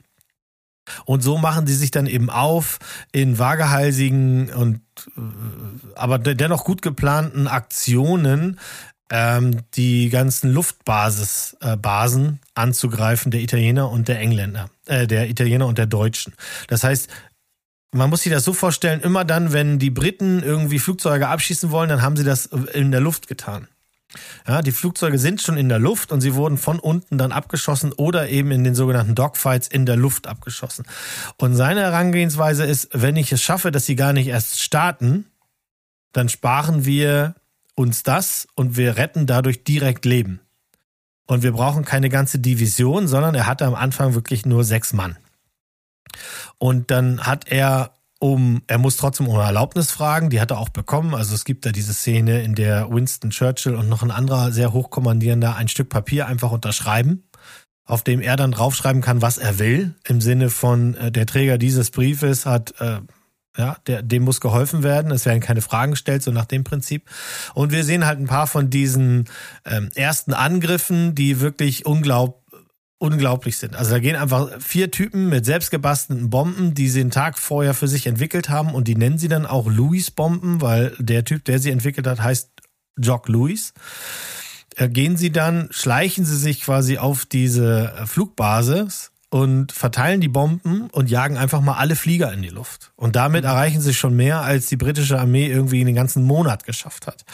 Und so machen die sich dann eben auf in vagehalsigen und äh, aber de- dennoch gut geplanten Aktionen, ähm, die ganzen Luftbasis äh, Basen anzugreifen der Italiener und der Engländer, äh, der Italiener und der Deutschen. Das heißt, man muss sich das so vorstellen, immer dann, wenn die Briten irgendwie Flugzeuge abschießen wollen, dann haben sie das in der Luft getan. Ja, die Flugzeuge sind schon in der Luft und sie wurden von unten dann abgeschossen oder eben in den sogenannten Dogfights in der Luft abgeschossen. Und seine Herangehensweise ist, wenn ich es schaffe, dass sie gar nicht erst starten, dann sparen wir uns das und wir retten dadurch direkt Leben. Und wir brauchen keine ganze Division, sondern er hatte am Anfang wirklich nur sechs Mann. Und dann hat er um, er muss trotzdem um Erlaubnis fragen, die hat er auch bekommen. Also es gibt da diese Szene, in der Winston Churchill und noch ein anderer sehr hochkommandierender ein Stück Papier einfach unterschreiben auf dem er dann draufschreiben kann, was er will. Im Sinne von, äh, der Träger dieses Briefes hat, äh, ja, der, dem muss geholfen werden. Es werden keine Fragen gestellt, so nach dem Prinzip. Und wir sehen halt ein paar von diesen ähm, ersten Angriffen, die wirklich unglaub, unglaublich sind. Also da gehen einfach vier Typen mit selbstgebastelten Bomben, die sie den Tag vorher für sich entwickelt haben und die nennen sie dann auch Louis-Bomben, weil der Typ, der sie entwickelt hat, heißt Jock Louis. Äh, Gehen sie dann, schleichen sie sich quasi auf diese äh, Flugbasis und verteilen die Bomben und jagen einfach mal alle Flieger in die Luft. Und damit erreichen sie schon mehr, als die britische Armee irgendwie in den ganzen Monat geschafft hat.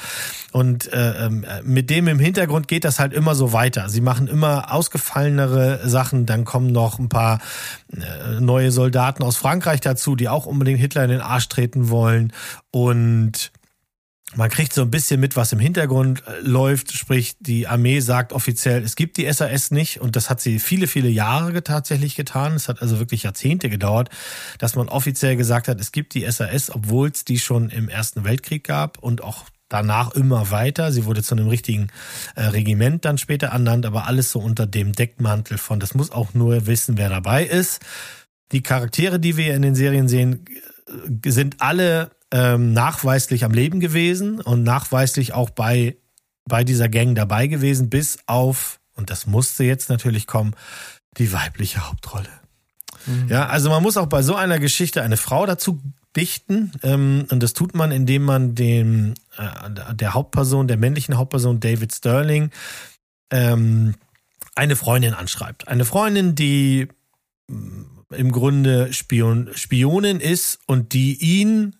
Und äh, ähm, mit dem im Hintergrund geht das halt immer so weiter. Sie machen immer ausgefallenere Sachen, dann kommen noch ein paar äh, neue Soldaten aus Frankreich dazu, die auch unbedingt Hitler in den Arsch treten wollen. Und man kriegt so ein bisschen mit, was im Hintergrund äh, läuft. Sprich, die Armee sagt offiziell, es gibt die SAS nicht. Und das hat sie viele, viele Jahre tatsächlich getan. Es hat also wirklich Jahrzehnte gedauert, dass man offiziell gesagt hat, es gibt die SAS, obwohl es die schon im Ersten Weltkrieg gab und auch danach immer weiter. Sie wurde zu einem richtigen äh, Regiment dann später ernannt, aber alles so unter dem Deckmantel von, das muss auch nur wissen, wer dabei ist. Die Charaktere, die wir in den Serien sehen, äh, sind alle ähm, nachweislich am Leben gewesen und nachweislich auch bei, bei dieser Gang dabei gewesen, bis auf, und das musste jetzt natürlich kommen, die weibliche Hauptrolle. Ja, also man muss auch bei so einer Geschichte eine Frau dazu dichten. Ähm, und das tut man, indem man dem äh, der Hauptperson, der männlichen Hauptperson David Sterling, ähm, eine Freundin anschreibt. Eine Freundin, die mm, im Grunde Spion, Spionin ist und die ihn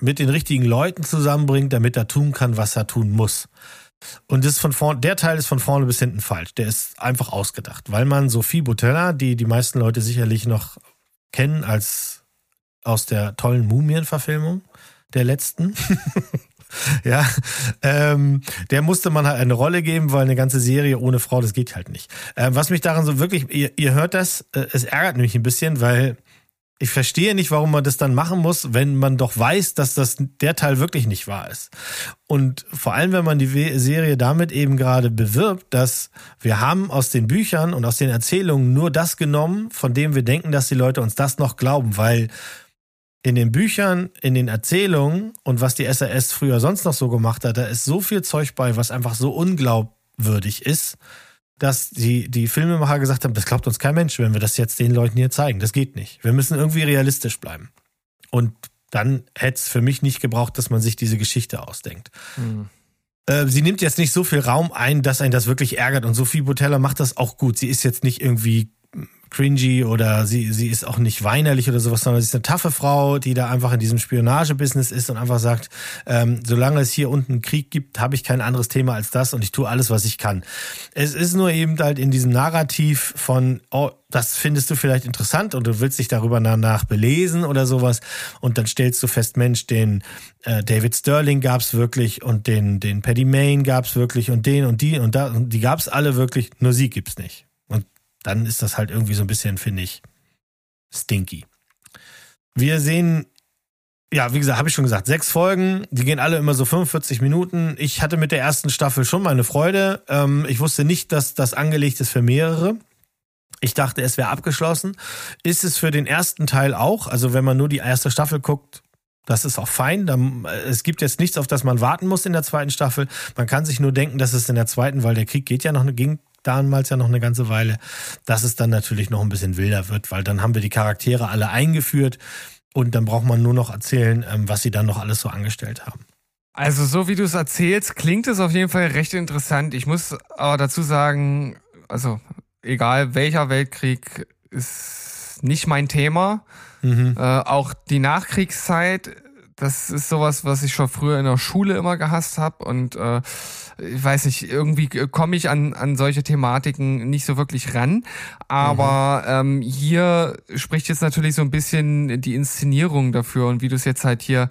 mit den richtigen Leuten zusammenbringt, damit er tun kann, was er tun muss. Und das von vorn, der Teil ist von vorne bis hinten falsch. Der ist einfach ausgedacht, weil man Sophie Butella, die die meisten Leute sicherlich noch kennen als aus der tollen Mumien-Verfilmung der letzten. ja, ähm, der musste man halt eine Rolle geben, weil eine ganze Serie ohne Frau, das geht halt nicht. Ähm, was mich daran so wirklich, ihr, ihr hört das, äh, es ärgert mich ein bisschen, weil ich verstehe nicht, warum man das dann machen muss, wenn man doch weiß, dass das der Teil wirklich nicht wahr ist. Und vor allem, wenn man die Serie damit eben gerade bewirbt, dass wir haben aus den Büchern und aus den Erzählungen nur das genommen, von dem wir denken, dass die Leute uns das noch glauben, weil in den Büchern, in den Erzählungen und was die SAS früher sonst noch so gemacht hat, da ist so viel Zeug bei, was einfach so unglaubwürdig ist, dass die, die Filmemacher gesagt haben, das glaubt uns kein Mensch, wenn wir das jetzt den Leuten hier zeigen. Das geht nicht. Wir müssen irgendwie realistisch bleiben. Und dann hätte es für mich nicht gebraucht, dass man sich diese Geschichte ausdenkt. Äh, Sie nimmt jetzt nicht so viel Raum ein, dass ein das wirklich ärgert. Und Sophie Botella macht das auch gut. Sie ist jetzt nicht irgendwie cringy oder sie, sie ist auch nicht weinerlich oder sowas, sondern sie ist eine taffe Frau, die da einfach in diesem Spionage-Business ist und einfach sagt, ähm, solange es hier unten Krieg gibt, habe ich kein anderes Thema als das und ich tue alles, was ich kann. Es ist nur eben halt in diesem Narrativ von, oh, das findest du vielleicht interessant und du willst dich darüber danach belesen oder sowas und dann stellst du fest, Mensch, den äh, David Sterling gab's wirklich und den, den Paddy Main gab's wirklich und den und die und da und die gab's alle wirklich, nur sie gibt's nicht. Dann ist das halt irgendwie so ein bisschen, finde ich, stinky. Wir sehen, ja, wie gesagt, habe ich schon gesagt, sechs Folgen, die gehen alle immer so 45 Minuten. Ich hatte mit der ersten Staffel schon meine Freude. Ähm, ich wusste nicht, dass das angelegt ist für mehrere. Ich dachte, es wäre abgeschlossen. Ist es für den ersten Teil auch? Also wenn man nur die erste Staffel guckt, das ist auch fein. Äh, Es gibt jetzt nichts, auf das man warten muss in der zweiten Staffel. Man kann sich nur denken, dass es in der zweiten, weil der Krieg geht ja noch, eine- ging damals ja noch eine ganze Weile, dass es dann natürlich noch ein bisschen wilder wird, weil dann haben wir die Charaktere alle eingeführt und dann braucht man nur noch erzählen, ähm, was sie dann noch alles so angestellt haben. Also so wie du es erzählst, klingt es auf jeden Fall recht interessant. Ich muss aber dazu sagen, also egal welcher Weltkrieg ist nicht mein Thema. Äh, auch die Nachkriegszeit, das ist sowas, was ich schon früher in der Schule immer gehasst habe und äh, ich weiß nicht, irgendwie komme ich an, an solche Thematiken nicht so wirklich ran. Aber ähm, hier spricht jetzt natürlich so ein bisschen die Inszenierung dafür und wie du es jetzt halt hier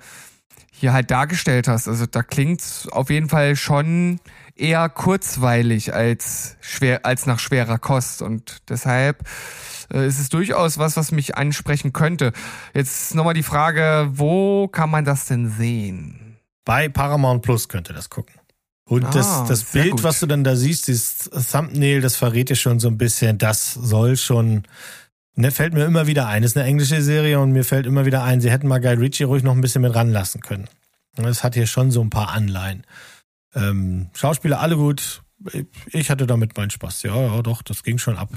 hier halt dargestellt hast. Also da klingt's auf jeden Fall schon eher kurzweilig als schwer als nach schwerer Kost und deshalb äh, ist es durchaus was, was mich ansprechen könnte. Jetzt nochmal die Frage, wo kann man das denn sehen? Bei Paramount Plus könnt ihr das gucken. Und Ah, das, das Bild, gut. was du dann da siehst, dieses Thumbnail, das verrät dir schon so ein bisschen, das soll schon, ne, fällt mir immer wieder ein. ist eine englische Serie und mir fällt immer wieder ein, sie hätten mal Guy Ritchie ruhig noch ein bisschen mit ranlassen können. Das hat hier schon so ein paar Anleihen. Ähm, Schauspieler alle gut. Ich hatte damit meinen Spaß. Ja, ja, doch, das ging schon ab.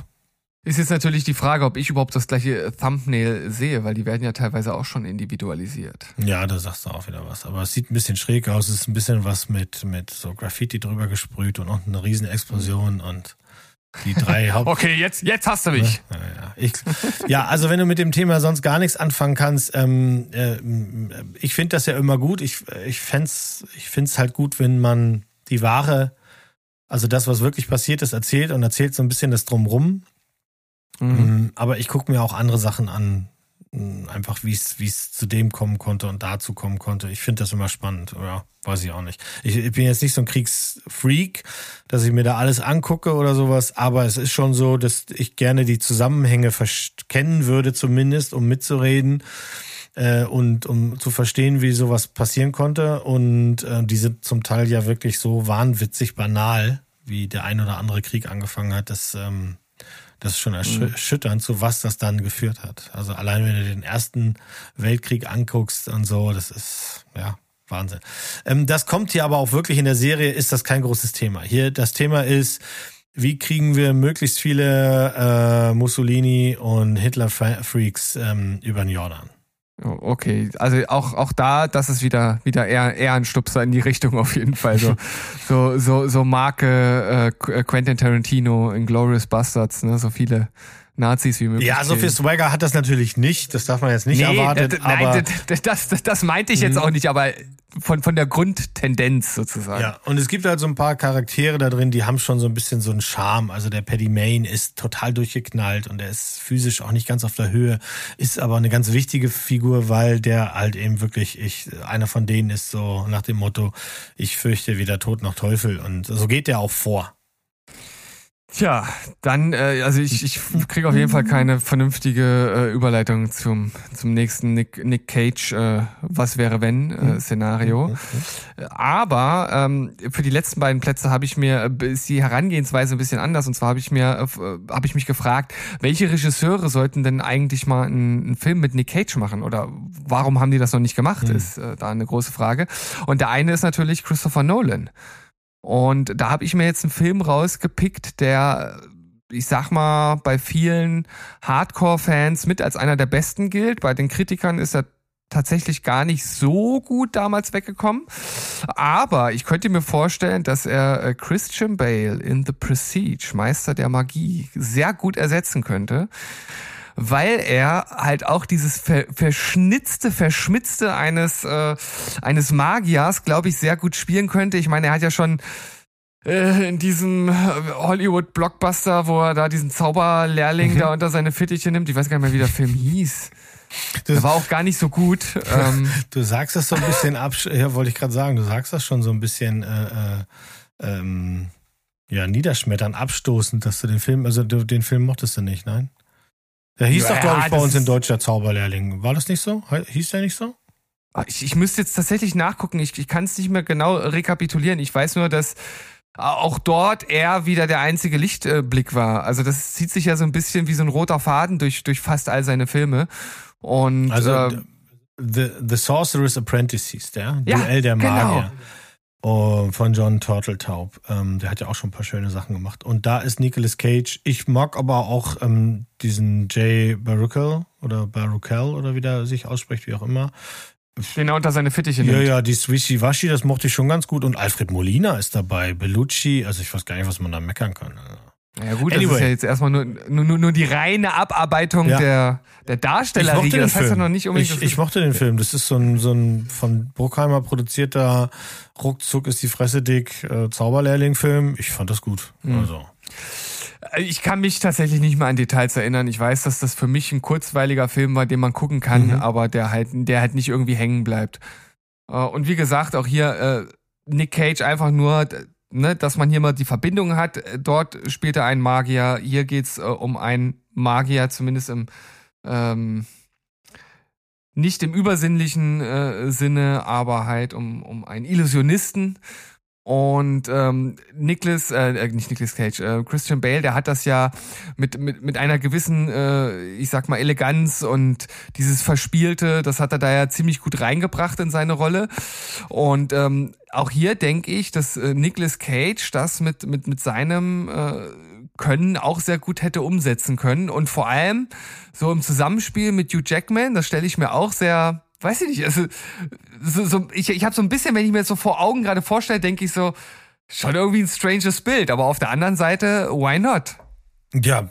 Ist jetzt natürlich die Frage, ob ich überhaupt das gleiche Thumbnail sehe, weil die werden ja teilweise auch schon individualisiert. Ja, da sagst du auch wieder was. Aber es sieht ein bisschen schräg aus. Es ist ein bisschen was mit, mit so Graffiti drüber gesprüht und auch eine riesen Explosion und die drei Haupt. Okay, jetzt, jetzt hast du mich. Ja, ja. Ich, ja, also wenn du mit dem Thema sonst gar nichts anfangen kannst, ähm, äh, ich finde das ja immer gut. Ich, ich fänd's, ich find's halt gut, wenn man die wahre, also das, was wirklich passiert ist, erzählt und erzählt so ein bisschen das drumrum. Mhm. Mhm. Aber ich gucke mir auch andere Sachen an, einfach wie es zu dem kommen konnte und dazu kommen konnte. Ich finde das immer spannend. Ja, weiß ich auch nicht. Ich, ich bin jetzt nicht so ein Kriegsfreak, dass ich mir da alles angucke oder sowas, aber es ist schon so, dass ich gerne die Zusammenhänge kennen würde, zumindest, um mitzureden äh, und um zu verstehen, wie sowas passieren konnte. Und äh, die sind zum Teil ja wirklich so wahnwitzig banal, wie der ein oder andere Krieg angefangen hat. Das ähm, das ist schon erschü- erschütternd, zu was das dann geführt hat. Also allein wenn du den ersten Weltkrieg anguckst und so, das ist, ja, Wahnsinn. Ähm, das kommt hier aber auch wirklich in der Serie, ist das kein großes Thema. Hier, das Thema ist, wie kriegen wir möglichst viele äh, Mussolini und Hitler-Freaks ähm, über den Jordan? Oh, Okay, also auch auch da, das ist wieder wieder eher eher ein Stupser in die Richtung auf jeden Fall. So so so, so Marke äh, Quentin Tarantino in Glorious Bastards, ne, so viele Nazis wie möglich. Ja, so viel. Swagger hat das natürlich nicht. Das darf man jetzt nicht erwarten. d- aber nein, das, das, das, das meinte ich jetzt auch nicht, aber von von der Grundtendenz sozusagen. Ja, und es gibt halt so ein paar Charaktere da drin, die haben schon so ein bisschen so einen Charme. Also der Paddy Main ist total durchgeknallt und er ist physisch auch nicht ganz auf der Höhe, ist aber eine ganz wichtige Figur, weil der halt eben wirklich, ich, einer von denen ist so nach dem Motto, ich fürchte weder Tod noch Teufel und so geht der auch vor. Tja, dann, äh, also ich, ich kriege auf jeden Fall keine vernünftige äh, Überleitung zum, zum nächsten Nick, Nick Cage, äh, was wäre wenn äh, Szenario. Aber ähm, für die letzten beiden Plätze habe ich mir äh, ist die Herangehensweise ein bisschen anders. Und zwar habe ich mir äh, äh, habe ich mich gefragt, welche Regisseure sollten denn eigentlich mal einen, einen Film mit Nick Cage machen? Oder warum haben die das noch nicht gemacht? Ist äh, da eine große Frage. Und der eine ist natürlich Christopher Nolan. Und da habe ich mir jetzt einen Film rausgepickt, der, ich sag mal, bei vielen Hardcore-Fans mit als einer der besten gilt. Bei den Kritikern ist er tatsächlich gar nicht so gut damals weggekommen. Aber ich könnte mir vorstellen, dass er äh, Christian Bale in The Prestige, Meister der Magie, sehr gut ersetzen könnte weil er halt auch dieses ver verschnitzte, verschmitzte eines äh, eines Magiers, glaube ich, sehr gut spielen könnte. Ich meine, er hat ja schon äh, in diesem Hollywood Blockbuster, wo er da diesen Zauberlehrling da unter seine Fittiche nimmt. Ich weiß gar nicht mehr, wie der Film hieß. Der war auch gar nicht so gut. Ähm, Du sagst das so ein bisschen absch ja, wollte ich gerade sagen, du sagst das schon so ein bisschen äh, äh, ähm, ja, niederschmettern, abstoßend, dass du den Film, also du, den Film mochtest du nicht, nein? Der hieß Ja, doch, glaube ich, bei uns in ist- Deutsch der Zauberlehrling. War das nicht so? Hieß der nicht so? ich, ich müsste jetzt tatsächlich nachgucken. Ich, ich kann es nicht mehr genau rekapitulieren. Ich weiß nur, dass auch dort er wieder der einzige Lichtblick war. Also das zieht sich ja so ein bisschen wie so ein roter Faden durch, durch fast all seine Filme. Und Also äh, The, The Sorcerer's Apprentice hieß der. Ja, Duell der genau. Oh, von John Turteltaub. Ähm, der hat ja auch schon ein paar schöne Sachen gemacht. Und da ist Nicolas Cage. Ich mag aber auch ähm, diesen Jay Baruchel oder Baruchel oder wie der sich ausspricht, wie auch immer. den er unter seine Fittiche Ja, nimmt. ja, die Swishy Washy, das mochte ich schon ganz gut. Und Alfred Molina ist dabei, Bellucci. Also ich weiß gar nicht, was man da meckern kann. Ja gut, das Anyway. ist ja jetzt erstmal nur, nur, nur, nur die reine Abarbeitung Ja. der, der den Das heißt ja Film. noch nicht unbedingt, ich, ich mochte den Film. Das ist so ein, so ein von Bruckheimer produzierter Ruckzuck ist die Fresse dick äh, Zauberlehrling-Film. Ich fand das gut. Mhm. Also. Ich kann mich tatsächlich nicht mehr an Details erinnern. Ich weiß, dass das für mich ein kurzweiliger Film war, den man gucken kann, Mhm. aber der halt, der halt nicht irgendwie hängen bleibt. Äh, Und wie gesagt, auch hier äh, Nick Cage einfach nur, ne, dass man hier mal die Verbindung hat. Äh, Dort spielt einen Magier. Hier geht's äh, um einen Magier, zumindest im ähm, nicht im übersinnlichen äh, Sinne, aber halt um, um einen Illusionisten. Und ähm, Nicholas, äh, äh, nicht Nicholas Cage, äh, Christian Bale, der hat das ja mit, mit, mit einer gewissen, äh, ich sag mal, Eleganz und dieses Verspielte, das hat er da ja ziemlich gut reingebracht in seine Rolle. Und ähm, auch hier denke ich, dass äh, Nicolas Cage das mit, mit, mit seinem äh, Können auch sehr gut hätte umsetzen können. Und vor allem so im Zusammenspiel mit Hugh Jackman, das stelle ich mir auch sehr, weiß ich nicht, also so, so, ich, ich habe so ein bisschen, wenn ich mir das so vor Augen gerade vorstelle, denke ich so, schon irgendwie ein stranges Bild. Aber auf der anderen Seite, why not? Ja,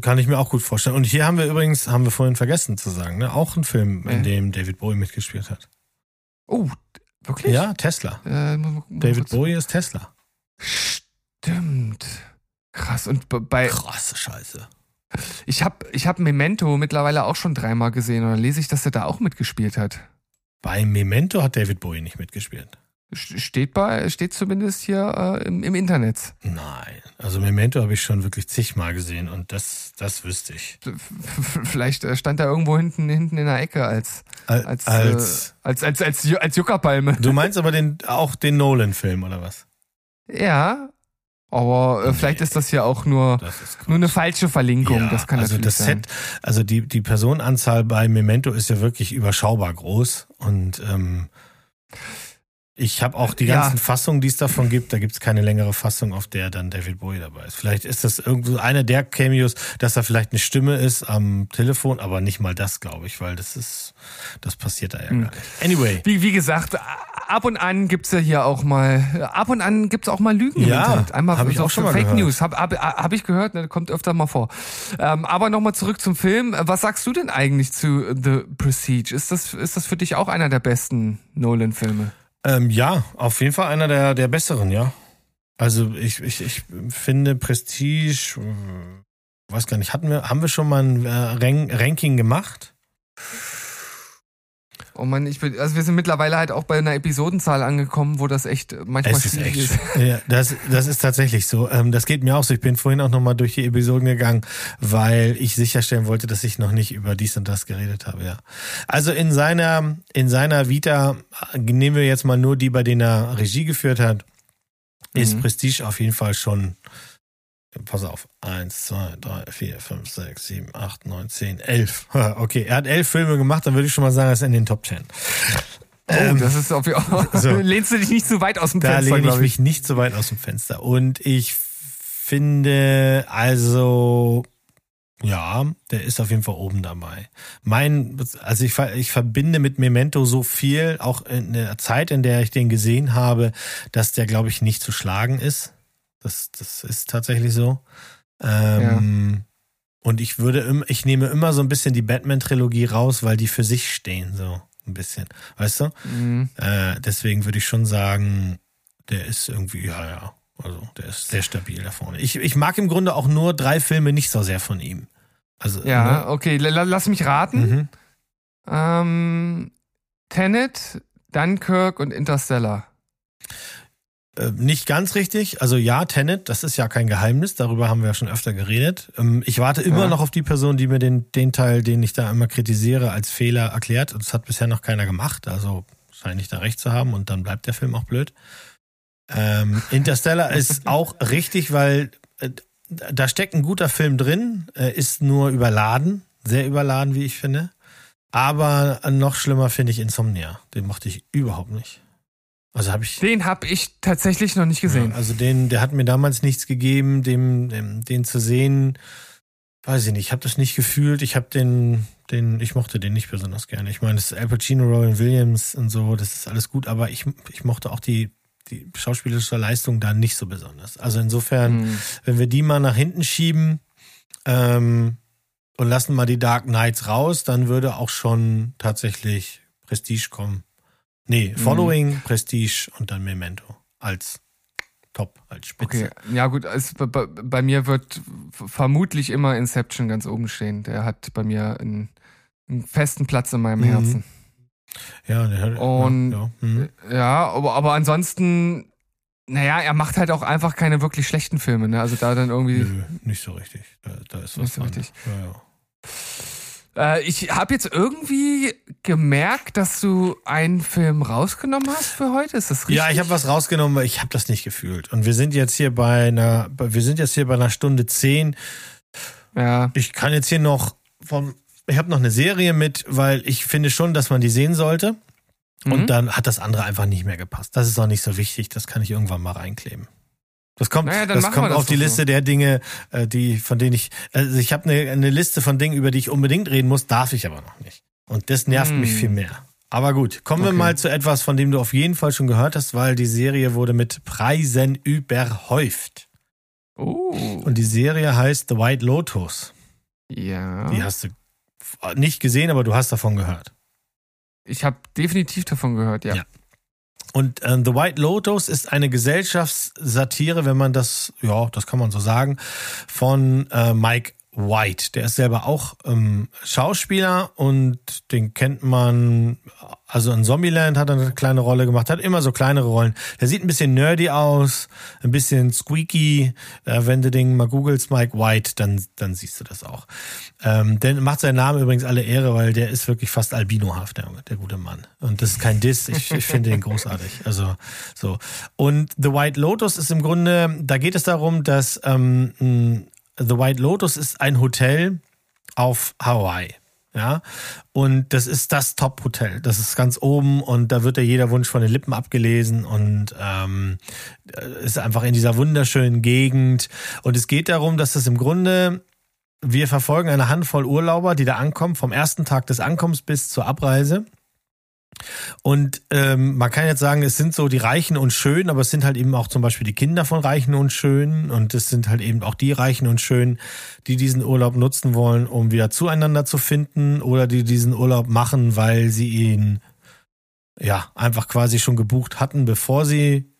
kann ich mir auch gut vorstellen. Und hier haben wir übrigens, haben wir vorhin vergessen zu sagen, ne? auch ein Film, in Ja. dem David Bowie mitgespielt hat. Oh, wirklich? Ja, Tesla. Äh, David Bowie ist Tesla. Stimmt. Krass. Und bei, Krasse Scheiße. Ich habe ich hab Memento mittlerweile auch schon dreimal gesehen. Und dann lese ich, dass er da auch mitgespielt hat. Bei Memento hat David Bowie nicht mitgespielt. St- Steht bei, steht zumindest hier äh, im, im Internet. Nein. Also Memento habe ich schon wirklich zigmal gesehen und das, das wüsste ich. Vielleicht äh, stand er irgendwo hinten, hinten in der Ecke als, Als, als, als äh, als, als, als, als Juckerpalme. du meinst aber den, auch den Nolan-Film oder was? Ja. Aber äh, vielleicht ist das ja auch nur, nur eine falsche Verlinkung. Ja, das kann also das sein. Set, also die, die Personenanzahl bei Memento ist ja wirklich überschaubar groß und ähm, ich habe auch die Ja. ganzen Fassungen, die es davon gibt, da gibt es keine längere Fassung, auf der dann David Bowie dabei ist. Vielleicht ist das irgendwo einer der Cameos, dass da vielleicht eine Stimme ist am Telefon, aber nicht mal das, glaube ich, weil das ist, das passiert da ja Hm. gar nicht. Anyway. Wie, wie gesagt, ab und an gibt's ja hier auch mal, ab und an gibt's auch mal Lügen im Ja, Internet. Einmal hab ich auch schon mal Fake gehört. News. Hab, hab, hab ich gehört, ne, kommt öfter mal vor. Ähm, aber nochmal zurück zum Film. Was sagst du denn eigentlich zu The Prestige? Ist das, ist das für dich auch einer der besten Nolan-Filme? Ähm, ja, auf jeden Fall einer der, der besseren, ja. Also ich, ich, ich finde Prestige, äh, weiß gar nicht, hatten wir, haben wir schon mal ein äh, Rank, Ranking gemacht? Oh man, ich bin, also wir sind mittlerweile halt auch bei einer Episodenzahl angekommen, wo das echt manchmal Es ist schwierig echt, ist. ja, das, das ist tatsächlich so. Ähm, das geht mir auch so. Ich bin vorhin auch nochmal durch die Episoden gegangen, weil ich sicherstellen wollte, dass ich noch nicht über dies und das geredet habe, ja. Also in seiner, in seiner Vita, äh, nehmen wir jetzt mal nur die, bei denen er Regie geführt hat, ist Mhm. Prestige auf jeden Fall schon, pass auf, eins, zwei, drei, vier, fünf, sechs, sieben, acht, neun, zehn, elf. Okay, er hat elf Filme gemacht, dann würde ich schon mal sagen, er ist in den Top Ten. Oh, das ist auf so. Lehnst du dich nicht zu weit aus dem Da Fenster, lehne ich glaub mich nicht so weit aus dem Fenster. Und ich finde, also, ja, der ist auf jeden Fall oben dabei. Mein, also ich, ich verbinde mit Memento so viel, auch in der Zeit, in der ich den gesehen habe, dass der, glaube ich, nicht zu schlagen ist. Das, das ist tatsächlich so. Ähm, Und ich würde, im- ich nehme immer so ein bisschen die Batman-Trilogie raus, weil die für sich stehen, so ein bisschen. Weißt du? Mhm. Äh, deswegen würde ich schon sagen, der ist irgendwie, ja, ja. Also, der ist sehr stabil da vorne. Ich, ich mag im Grunde auch nur drei Filme nicht so sehr von ihm. Also, Ja, okay, la- lass mich raten. ne? Mhm. Ähm, Tenet, Dunkirk und Interstellar. Äh, nicht ganz richtig. Also ja, Tenet, das ist ja kein Geheimnis, darüber haben wir ja schon öfter geredet. Ähm, ich warte immer Ja. noch auf die Person, die mir den, den Teil, den ich da immer kritisiere, als Fehler erklärt. Und das hat bisher noch keiner gemacht. Also scheine ich da recht zu haben und dann bleibt der Film auch blöd. Ähm, Interstellar ist auch richtig, weil äh, da steckt ein guter Film drin, äh, ist nur überladen, sehr überladen, wie ich finde. Aber noch schlimmer finde ich Insomnia. Den mochte ich überhaupt nicht. Also habe ich Den habe ich tatsächlich noch nicht gesehen. ja, also den, der hat mir damals nichts gegeben, dem, dem den zu sehen, weiß ich nicht, ich habe das nicht gefühlt. Ich habe den, den, ich mochte den nicht besonders gerne. Ich meine, das ist Al Pacino, Robin Williams und so, das ist alles gut, aber ich, ich mochte auch die, die schauspielerische Leistung da nicht so besonders. Also insofern, Hm. wenn wir die mal nach hinten schieben ähm, und lassen mal die Dark Knights raus, dann würde auch schon tatsächlich Prestige kommen. Nee, Following, Prestige und dann Memento als Top, als Spitze. Okay, ja gut, es, bei, bei- mir wird vermutlich immer Inception ganz oben stehen. Der hat bei mir einen, einen festen Platz in meinem Mhm. Herzen. Ja, der hat, Und- ja, ja. Mhm. Ja, aber, aber ansonsten, naja, er macht halt auch einfach keine wirklich schlechten Filme. Ne? Also da dann irgendwie. Nö, nicht so richtig. Da, da ist was Nicht so dran. richtig. Ja, ja. Äh, ich habe jetzt irgendwie gemerkt, dass du einen Film rausgenommen hast für heute. Ist das richtig? Ja, ich habe was rausgenommen, weil ich habe das nicht gefühlt. Und wir sind jetzt hier bei einer, wir sind jetzt hier bei einer Stunde zehn. Ja. Ich kann jetzt hier noch vom, ich habe noch eine Serie mit, weil ich finde schon, dass man die sehen sollte. Mhm. Und dann hat das andere einfach nicht mehr gepasst. Das ist auch nicht so wichtig. Das kann ich irgendwann mal reinkleben. Das kommt, Naja, das kommt wir das auf die so. Liste der Dinge, äh, die von denen ich, also ich habe eine, eine Liste von Dingen, über die ich unbedingt reden muss, darf ich aber noch nicht. Und das nervt Hm. mich viel mehr. Aber gut, kommen wir Okay. mal zu etwas, von dem du auf jeden Fall schon gehört hast, weil die Serie wurde mit Preisen überhäuft. Oh. Und die Serie heißt The White Lotus. ja. Die hast du nicht gesehen, aber du hast davon gehört. Ich habe definitiv davon gehört, ja. Ja. Und ähm, The White Lotus ist eine Gesellschaftssatire, wenn man das, ja, das kann man so sagen, von äh, Mike White. Der ist selber auch ähm, Schauspieler und den kennt man, also in Zombieland hat er eine kleine Rolle gemacht, hat immer so kleinere Rollen. Der sieht ein bisschen nerdy aus, ein bisschen squeaky. Äh, wenn du den mal googelst, Mike White, dann, dann siehst du das auch. Ähm, der macht seinen Namen übrigens alle Ehre, weil der ist wirklich fast albinohaft, der, der gute Mann. Und das ist kein Diss, ich, ich finde den großartig. Also so. Und The White Lotus ist im Grunde, da geht es darum, dass ähm, The White Lotus ist ein Hotel auf Hawaii. Ja, und das ist das Top-Hotel. Das ist ganz oben und da wird ja jeder Wunsch von den Lippen abgelesen und ähm, ist einfach in dieser wunderschönen Gegend. Und es geht darum, dass das im Grunde, wir verfolgen eine Handvoll Urlauber, die da ankommen, vom ersten Tag des Ankommens bis zur Abreise. Und ähm, man kann jetzt sagen, es sind so die Reichen und Schönen, aber es sind halt eben auch zum Beispiel die Kinder von Reichen und Schönen. Und es sind halt eben auch die Reichen und Schönen, die diesen Urlaub nutzen wollen, um wieder zueinander zu finden oder die diesen Urlaub machen, weil sie ihn ja einfach quasi schon gebucht hatten, bevor sie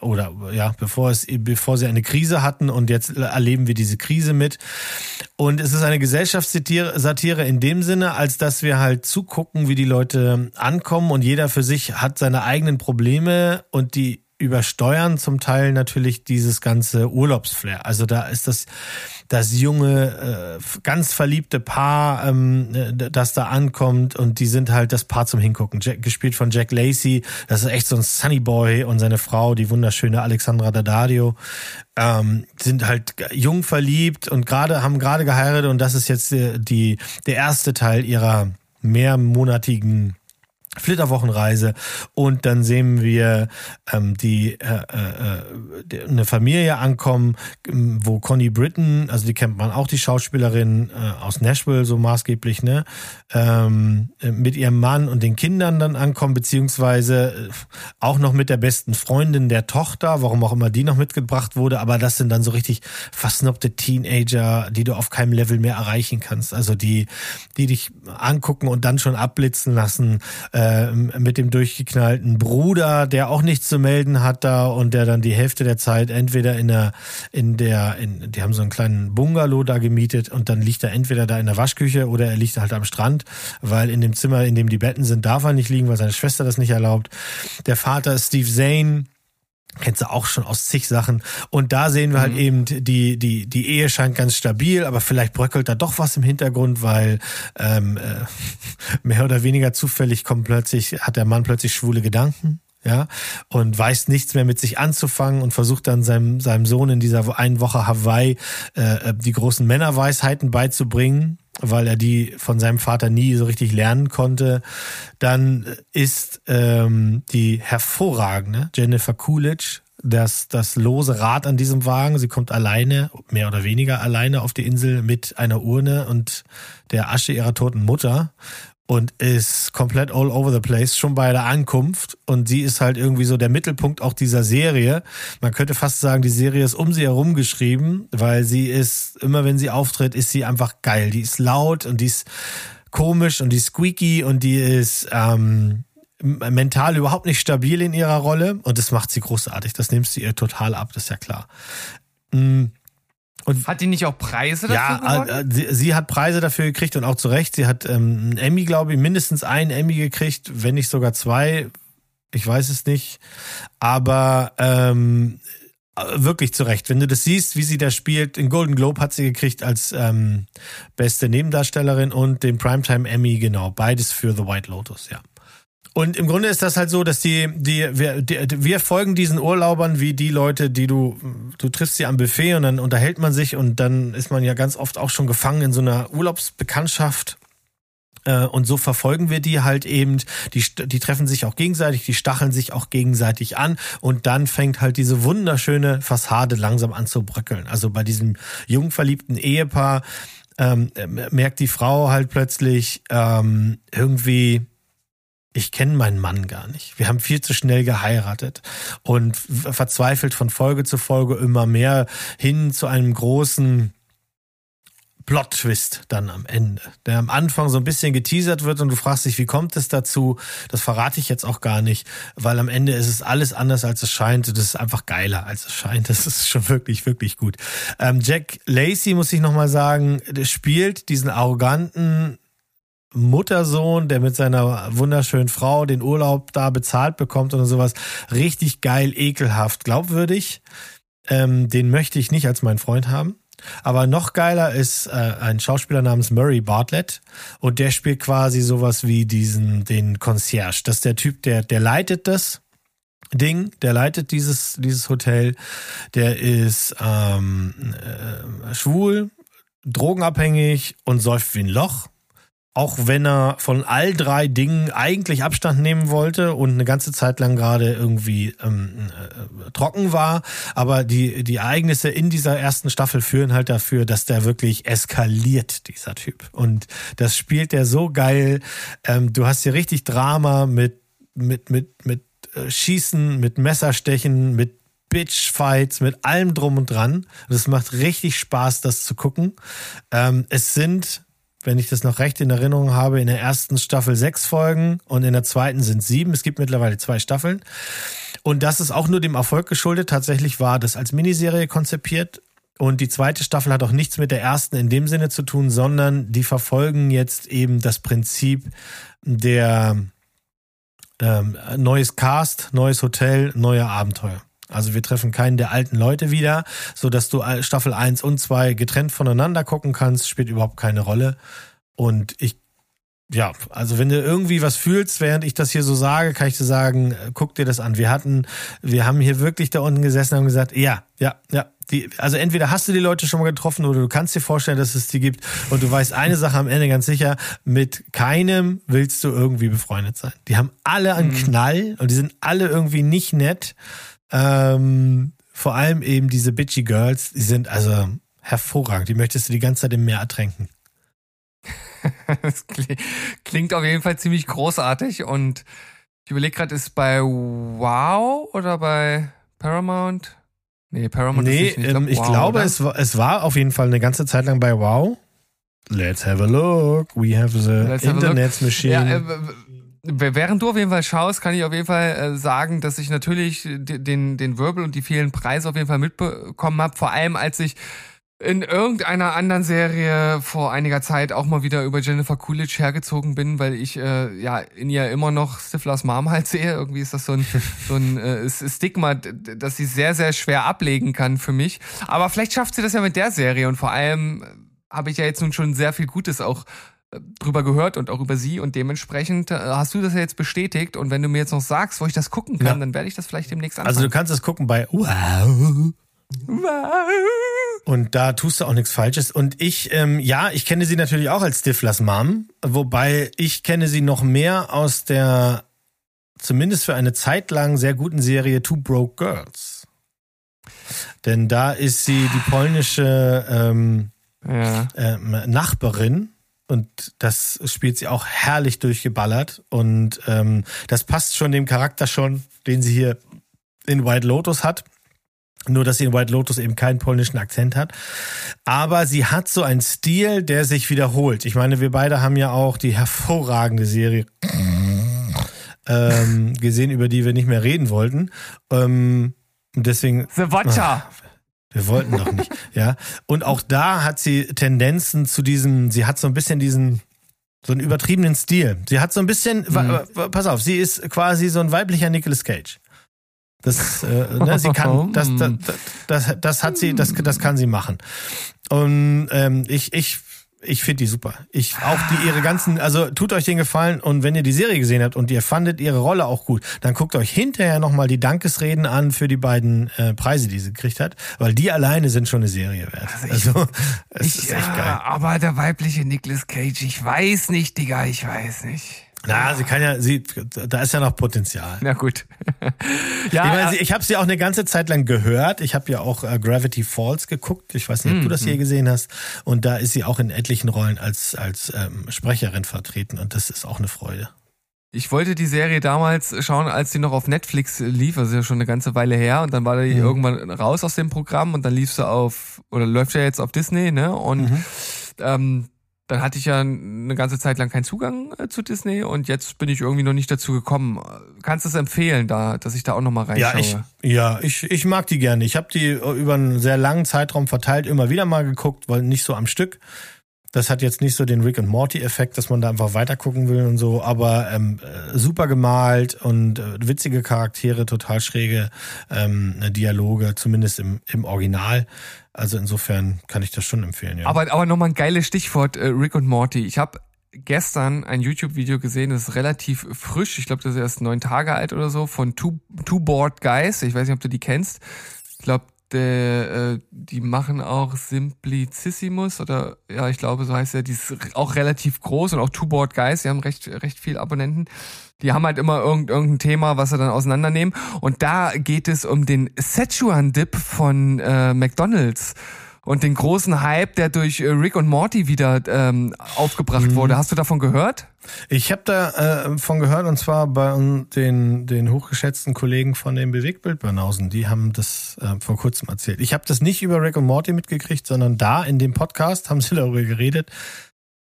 oder ja, bevor es, bevor sie eine Krise hatten und jetzt erleben wir diese Krise mit. Und es ist eine Gesellschaftssatire Satire in dem Sinne, als dass wir halt zugucken, wie die Leute ankommen und jeder für sich hat seine eigenen Probleme und die übersteuern zum Teil natürlich dieses ganze Urlaubsflair. Also da ist das das junge, äh, ganz verliebte Paar, ähm, äh, das da ankommt und die sind halt das Paar zum Hingucken. Jack, gespielt von Jack Lacey, das ist echt so ein Sunny Boy und seine Frau, die wunderschöne Alexandra Daddario, ähm, sind halt jung verliebt und gerade haben gerade geheiratet und das ist jetzt äh, die der erste Teil ihrer mehrmonatigen Flitterwochenreise. Und dann sehen wir ähm, die äh, äh, die- eine Familie ankommen, ähm, wo Connie Britton, also die kennt man auch die Schauspielerin äh, aus Nashville so maßgeblich, ne, ähm, äh, mit ihrem Mann und den Kindern dann ankommen, beziehungsweise äh, auch noch mit der besten Freundin der Tochter, warum auch immer die noch mitgebracht wurde, aber das sind dann so richtig versnobte Teenager, die du auf keinem Level mehr erreichen kannst, also die, die dich angucken und dann schon abblitzen lassen, äh, mit dem durchgeknallten Bruder, der auch nichts zu melden hat da und der dann die Hälfte der Zeit entweder in der, in der, in, die haben so einen kleinen Bungalow da gemietet und dann liegt er entweder da in der Waschküche oder er liegt halt am Strand, weil in dem Zimmer, in dem die Betten sind, darf er nicht liegen, weil seine Schwester das nicht erlaubt. Der Vater ist Steve Zane, Kennst du auch schon aus zig Sachen. Und da sehen wir halt eben, die, die, die Ehe scheint ganz stabil, aber vielleicht bröckelt da doch was im Hintergrund, weil ähm, äh, mehr oder weniger zufällig kommt plötzlich, hat der Mann plötzlich schwule Gedanken. Ja, und weiß nichts mehr mit sich anzufangen und versucht dann seinem, seinem Sohn in dieser einen Woche Hawaii äh, die großen Männerweisheiten beizubringen, weil er die von seinem Vater nie so richtig lernen konnte. Dann ist ähm, die hervorragende Jennifer Coolidge das, das lose Rad an diesem Wagen. Sie kommt alleine, mehr oder weniger alleine auf die Insel mit einer Urne und der Asche ihrer toten Mutter und ist komplett all over the place schon bei der Ankunft und sie ist halt irgendwie so der Mittelpunkt auch dieser Serie. Man könnte fast sagen, die Serie ist um sie herum geschrieben, weil sie ist immer wenn sie auftritt, ist sie einfach geil. Die ist laut und die ist komisch und die ist squeaky und die ist ähm, mental überhaupt nicht stabil in ihrer Rolle und das macht sie großartig. Das nimmst du ihr total ab, das ist ja klar. Mm. Und Hat die nicht auch Preise dafür ja, gewonnen? äh, sie, sie hat Preise dafür gekriegt und auch zu Recht. Sie hat ähm, einen Emmy, glaube ich, mindestens einen Emmy gekriegt, wenn nicht sogar zwei. Ich weiß es nicht. Aber ähm, äh, wirklich zurecht. Wenn du das siehst, wie sie da spielt, den Golden Globe hat sie gekriegt als ähm, beste Nebendarstellerin und den Primetime Emmy, genau, beides für The White Lotus, ja. Und im Grunde ist das halt so, dass die, die, wir, die, wir folgen diesen Urlaubern wie die Leute, die du, du triffst sie am Buffet und dann unterhält man sich und dann ist man ja ganz oft auch schon gefangen in so einer Urlaubsbekanntschaft. Äh, Und so verfolgen wir die halt eben. Die, die treffen sich auch gegenseitig, die stacheln sich auch gegenseitig an. Und dann fängt halt diese wunderschöne Fassade langsam an zu bröckeln. Also bei diesem jung verliebten Ehepaar ähm, äh, merkt die Frau halt plötzlich ähm, irgendwie, ich kenne meinen Mann gar nicht. Wir haben viel zu schnell geheiratet und verzweifelt von Folge zu Folge immer mehr hin zu einem großen Plot-Twist dann am Ende, der am Anfang so ein bisschen geteasert wird und du fragst dich, wie kommt es dazu? Das verrate ich jetzt auch gar nicht, weil am Ende ist es alles anders, als es scheint. Das ist einfach geiler, als es scheint. Das ist schon wirklich, wirklich gut. Ähm, Jack Lacey, muss ich nochmal sagen, spielt diesen arroganten Muttersohn, der mit seiner wunderschönen Frau den Urlaub da bezahlt bekommt oder sowas. Richtig geil, ekelhaft, glaubwürdig. Ähm, den möchte ich nicht als meinen Freund haben. Aber noch geiler ist äh, ein Schauspieler namens Murray Bartlett und der spielt quasi sowas wie diesen den Concierge. Das ist der Typ, der der leitet das Ding, der leitet dieses dieses Hotel. Der ist ähm, äh, schwul, drogenabhängig und säuft wie ein Loch. Auch wenn er von all drei Dingen eigentlich Abstand nehmen wollte und eine ganze Zeit lang gerade irgendwie ähm, äh, trocken war. Aber die, die Ereignisse in dieser ersten Staffel führen halt dafür, dass der wirklich eskaliert, dieser Typ. Und das spielt der so geil. Ähm, du hast hier richtig Drama mit, mit, mit, mit äh, Schießen, mit Messerstechen, mit Bitch-Fights, mit allem drum und dran. Das macht richtig Spaß, das zu gucken. Ähm, es sind wenn ich das noch recht in Erinnerung habe, in der ersten Staffel sechs Folgen und in der zweiten sind sieben. Es gibt mittlerweile zwei Staffeln. Und das ist auch nur dem Erfolg geschuldet. Tatsächlich war das als Miniserie konzipiert. Und die zweite Staffel hat auch nichts mit der ersten in dem Sinne zu tun, sondern die verfolgen jetzt eben das Prinzip der ähm, neues Cast, neues Hotel, neue Abenteuer. Also wir treffen keinen der alten Leute wieder, so dass du Staffel 1 und 2 getrennt voneinander gucken kannst, spielt überhaupt keine Rolle. Und ich, ja, also wenn du irgendwie was fühlst, während ich das hier so sage, kann ich dir sagen, äh, guck dir das an. Wir hatten, wir haben hier wirklich da unten gesessen und haben gesagt, ja, ja, ja. Die, also entweder hast du die Leute schon mal getroffen oder du kannst dir vorstellen, dass es die gibt und du weißt eine Sache am Ende ganz sicher, mit keinem willst du irgendwie befreundet sein. Die haben alle einen Knall und die sind alle irgendwie nicht nett. Ähm, vor allem eben diese bitchy Girls, die sind also hervorragend. Die möchtest du die ganze Zeit im Meer ertränken. Das kli- klingt auf jeden Fall ziemlich großartig und ich überlege gerade, ist bei Wow oder bei Paramount? Nee, Paramount nee, ist nicht. ähm, ich Wow, glaube, oder? es war, es war auf jeden Fall eine ganze Zeit lang bei Wow. Let's have a look. We have the Let's have. Internet machine. Ja, äh, während du auf jeden Fall schaust, kann ich auf jeden Fall äh, sagen, dass ich natürlich d- den, den Wirbel und die vielen Preise auf jeden Fall mitbekommen habe. Vor allem, als ich in irgendeiner anderen Serie vor einiger Zeit auch mal wieder über Jennifer Coolidge hergezogen bin, weil ich äh, ja in ihr immer noch Stiflers Mom halt sehe. Irgendwie ist das so ein, so ein äh, Stigma, d- d- das sie sehr, sehr schwer ablegen kann für mich. Aber vielleicht schafft sie das ja mit der Serie und vor allem äh, habe ich ja jetzt nun schon sehr viel Gutes auch äh, drüber gehört und auch über sie und dementsprechend äh, hast du das ja jetzt bestätigt und wenn du mir jetzt noch sagst, wo ich das gucken kann, Ja. dann werde ich das vielleicht demnächst anfangen. also du kannst es gucken bei Wow. Und da tust du auch nichts Falsches. Und ich, ähm, ja, ich kenne sie natürlich auch als Stiflers Mom, wobei ich kenne sie noch mehr aus der, zumindest für eine Zeit lang sehr guten Serie Two Broke Girls. Denn da ist sie die polnische ähm, ja. ähm, Nachbarin und das spielt sie auch herrlich durchgeballert und ähm, das passt schon dem Charakter schon, den sie hier in White Lotus hat. Nur, dass sie in White Lotus eben keinen polnischen Akzent hat. Aber sie hat so einen Stil, der sich wiederholt. Ich meine, wir beide haben ja auch die hervorragende Serie ähm, gesehen, über die wir nicht mehr reden wollten. Ähm, und deswegen The Watcher. Wir wollten doch nicht, ja. Und auch da hat sie Tendenzen zu diesem, sie hat so ein bisschen diesen, so einen übertriebenen Stil. Sie hat so ein bisschen, wa- pass auf, sie ist quasi so ein weiblicher Nicolas Cage. Das, äh, ne, sie kann, das, das, das, das hat sie, das, das kann sie machen. Und ähm, ich, ich, ich finde die super. Ich auch die ihre ganzen, also tut euch den Gefallen und wenn ihr die Serie gesehen habt und ihr fandet ihre Rolle auch gut, dann guckt euch hinterher nochmal die Dankesreden an für die beiden äh, Preise, die sie gekriegt hat, weil die alleine sind schon eine Serie wert. Also es Ich, ist echt ja, geil. aber der weibliche Nicolas Cage, ich weiß nicht, Digga, ich weiß nicht. Na, sie kann ja, sie, da ist ja noch Potenzial. Na gut. ja, Ich, meine, sie- ich habe sie auch eine ganze Zeit lang gehört. Ich habe ja auch äh, Gravity Falls geguckt. Ich weiß nicht, ob du das je gesehen hast. Und da ist sie auch in etlichen Rollen als als ähm, Sprecherin vertreten. Und das ist auch eine Freude. Ich wollte die Serie damals schauen, als sie noch auf Netflix lief, also ja schon eine ganze Weile her, und dann war die irgendwann raus aus dem Programm und dann lief sie auf, oder läuft ja jetzt auf Disney, ne? Und ähm, dann hatte ich ja eine ganze Zeit lang keinen Zugang äh, zu Disney und jetzt bin ich irgendwie noch nicht dazu gekommen. Kannst du es empfehlen, da, dass ich da auch nochmal Ja, reinschaue? ich, ja, ich, ich mag die gerne. Ich habe die äh, über einen sehr langen Zeitraum verteilt immer wieder mal geguckt, weil nicht so am Stück. Das hat jetzt nicht so den Rick und Morty Effekt, dass man da einfach weiter gucken will und so, aber ähm, äh, super gemalt und äh, witzige Charaktere, total schräge ähm, Dialoge, zumindest im, im Original. Also insofern kann ich das schon empfehlen, ja. Aber, aber nochmal ein geiles Stichwort, äh, Rick und Morty. Ich habe gestern ein YouTube-Video gesehen, das ist relativ frisch. Ich glaube, das ist erst neun Tage alt oder so, von Two, Two Board Guys. Ich weiß nicht, ob du die kennst. Ich glaube, äh, die machen auch Simplicissimus oder ja, ich glaube, so heißt er. Die ist auch relativ groß und auch Two Board Guys. Die haben recht, recht viel Abonnenten. Die haben halt immer irgend, irgendein Thema, was sie dann auseinandernehmen. Und da geht es um den Szechuan-Dip von äh, McDonald's und den großen Hype, der durch äh, Rick und Morty wieder ähm, aufgebracht wurde. Hast du davon gehört? Ich habe da äh, von gehört und zwar bei den den hochgeschätzten Kollegen von den Bewegtbildbanausen. Die haben das äh, vor kurzem erzählt. Ich habe das nicht über Rick und Morty mitgekriegt, sondern da in dem Podcast haben sie darüber geredet,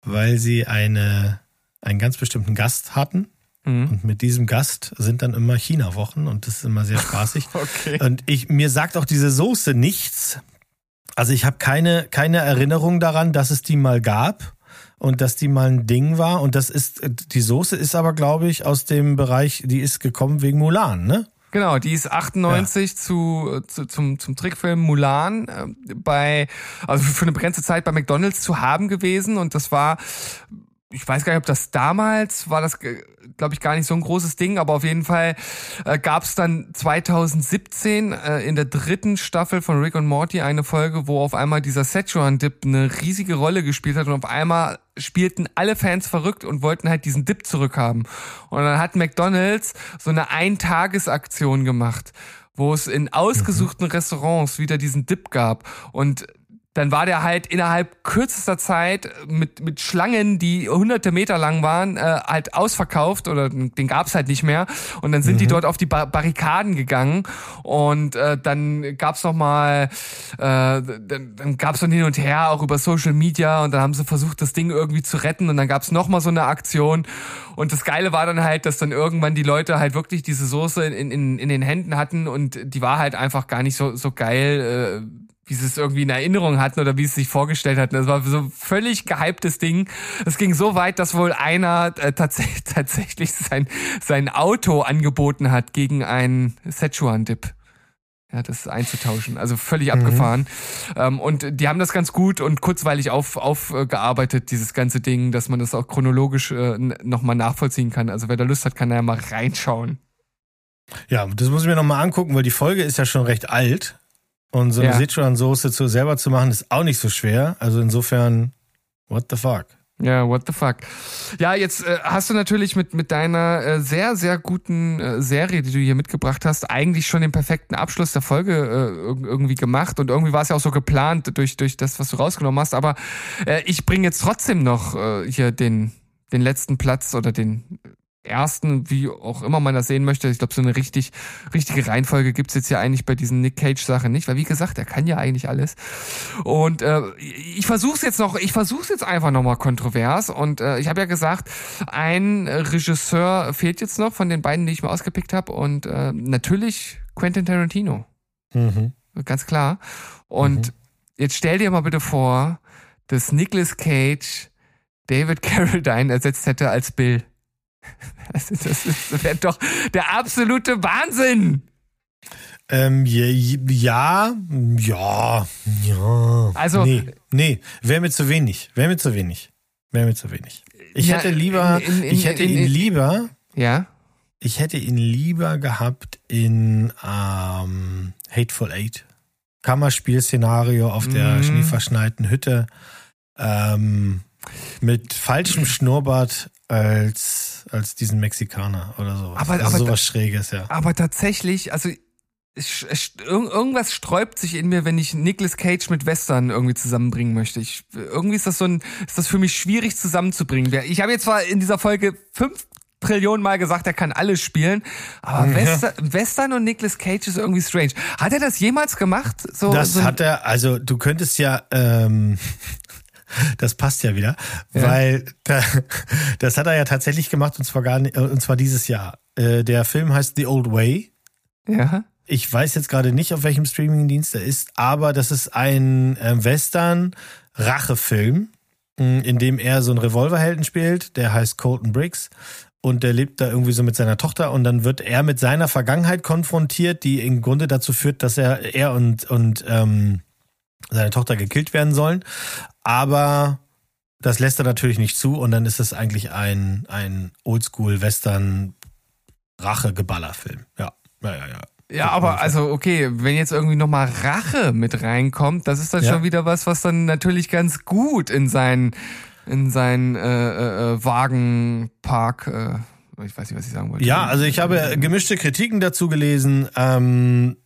weil sie eine einen ganz bestimmten Gast hatten. Mhm. Und mit diesem Gast sind dann immer China-Wochen und das ist immer sehr spaßig. Okay. Und ich, mir sagt auch diese Soße nichts. Also ich habe keine, keine Erinnerung daran, dass es die mal gab und dass die mal ein Ding war. Und das ist, die Soße ist aber, glaube ich, aus dem Bereich, die ist gekommen wegen Mulan, ne? Genau, die ist 98 zu, zu, zum, zum Trickfilm Mulan äh, bei, also für eine begrenzte Zeit bei McDonalds zu haben gewesen und das war, ich weiß gar nicht, ob das damals war das, glaube ich, gar nicht so ein großes Ding, aber auf jeden Fall äh, gab es dann 2017 äh, in der dritten Staffel von Rick und Morty eine Folge, wo auf einmal dieser Szechuan Dip eine riesige Rolle gespielt hat und auf einmal spielten alle Fans verrückt und wollten halt diesen Dip zurückhaben. Und dann hat McDonald's so eine Eintagesaktion gemacht, wo es in ausgesuchten Restaurants wieder diesen Dip gab und dann war der halt innerhalb kürzester Zeit mit, mit Schlangen, die hunderte Meter lang waren, äh, halt ausverkauft oder den gab's halt nicht mehr. Und dann sind die dort auf die Bar Barrikaden gegangen und äh, dann gab's noch mal, äh, dann, dann gab's dann hin und her auch über Social Media und dann haben sie versucht, das Ding irgendwie zu retten und dann gab's noch mal so eine Aktion. Und das Geile war dann halt, dass dann irgendwann die Leute halt wirklich diese Soße in, in, in den Händen hatten und die war halt einfach gar nicht so, so geil. Äh, wie sie es irgendwie in Erinnerung hatten oder wie sie es sich vorgestellt hatten. Das war so ein völlig gehyptes Ding. Es ging so weit, dass wohl einer äh, tats tatsächlich sein, sein Auto angeboten hat gegen einen Szechuan-Dip. Ja, das einzutauschen. Also völlig abgefahren. Ähm, und die haben das ganz gut und kurzweilig auf, aufgearbeitet, dieses ganze Ding, dass man das auch chronologisch äh, nochmal nachvollziehen kann. Also wer da Lust hat, kann da ja mal reinschauen. Ja, das muss ich mir nochmal angucken, weil die Folge ist ja schon recht alt. Und so eine Ja. Sichuan-Soße zu selber zu machen, ist auch nicht so schwer. Also insofern, what the fuck? Ja, what the fuck. Ja, jetzt äh, hast du natürlich mit, mit deiner äh, sehr, sehr guten äh, Serie, die du hier mitgebracht hast, eigentlich schon den perfekten Abschluss der Folge äh, irg- irgendwie gemacht. Und irgendwie war es ja auch so geplant durch, durch das, was du rausgenommen hast. Aber äh, ich bringe jetzt trotzdem noch äh, hier den, den letzten Platz oder den ersten, wie auch immer man das sehen möchte. Ich glaube, so eine richtig, richtige Reihenfolge gibt's jetzt ja eigentlich bei diesen Nick Cage-Sachen nicht, weil wie gesagt, er kann ja eigentlich alles. Und äh, ich versuch's jetzt noch, ich versuch's jetzt einfach nochmal kontrovers. Und äh, ich habe ja gesagt, ein Regisseur fehlt jetzt noch von den beiden, die ich mir ausgepickt habe. Und äh, natürlich Quentin Tarantino. Mhm. Ganz klar. Und jetzt stell dir mal bitte vor, dass Nicolas Cage David Carradine ersetzt hätte als Bill. Das, ist- das, das wäre doch der absolute Wahnsinn. Ähm, ja, ja, ja, ja. Also- Nee, nee wäre mir zu wenig. Wäre mir zu wenig. Wäre mir zu wenig. Ich Ja, hätte lieber, in- in- in- ich hätte ihn lieber, Ja. ich hätte ihn lieber gehabt in ähm, Hateful Eight. Kammerspielszenario auf der Mhm. schneeverschneiten Hütte. Ähm, mit falschem Schnurrbart als, als diesen Mexikaner oder sowas. Aber- also aber sowas Schräges, ja. Aber tatsächlich, also ich, ich, irg- irgendwas sträubt sich in mir, wenn ich Nicolas Cage mit Western irgendwie zusammenbringen möchte. Ich, irgendwie ist das so ein, ist das für mich schwierig zusammenzubringen. Ich habe jetzt zwar in dieser Folge fünf Trillionen Mal gesagt, er kann alles spielen, aber Western, Western und Nicolas Cage ist irgendwie strange. Hat er das jemals gemacht? So, Das so hat er, also du könntest ja, ähm, das passt ja wieder, weil da, das hat er ja tatsächlich gemacht und zwar gar nicht, äh, und zwar dieses Jahr. Äh, der Film heißt The Old Way. ja. Ich weiß jetzt gerade nicht, auf welchem Streamingdienst er ist, aber das ist ein äh, Western-Rachefilm, mh, in dem er so einen Revolverhelden spielt, der heißt Colton Briggs. Und der lebt da irgendwie so mit seiner Tochter und dann wird er mit seiner Vergangenheit konfrontiert, die im Grunde dazu führt, dass er, er und, und ähm, seine Tochter gekillt werden sollen. Aber das lässt er natürlich nicht zu und dann ist es eigentlich ein, ein Oldschool-Western-Rache-Geballer-Film. Ja, ja, ja, ja. Ja, aber also okay, wenn jetzt irgendwie nochmal Rache mit reinkommt, das ist dann Ja. schon wieder was, was dann natürlich ganz gut in seinen in seinen äh, äh, äh, Wagenpark, äh, ich weiß nicht, was ich sagen wollte. Ja, also ich habe gemischte Kritiken dazu gelesen. Ähm,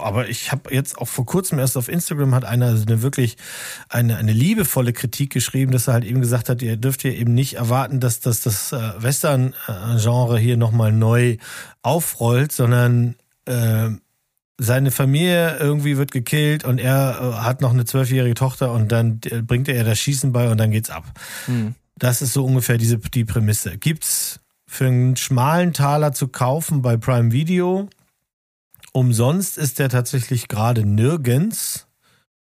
aber ich habe jetzt auch vor kurzem erst auf Instagram hat einer eine wirklich eine, eine liebevolle Kritik geschrieben, dass er halt eben gesagt hat, ihr dürft hier eben nicht erwarten, dass, dass das äh, Western-Genre hier nochmal neu aufrollt, sondern äh, seine Familie irgendwie wird gekillt und er äh, hat noch eine zwölfjährige Tochter und dann äh, bringt er ihr das Schießen bei und dann geht's ab. Hm. Das ist so ungefähr diese, die Prämisse. Gibt's für einen schmalen Taler zu kaufen bei Prime Video. Umsonst ist der tatsächlich gerade nirgends.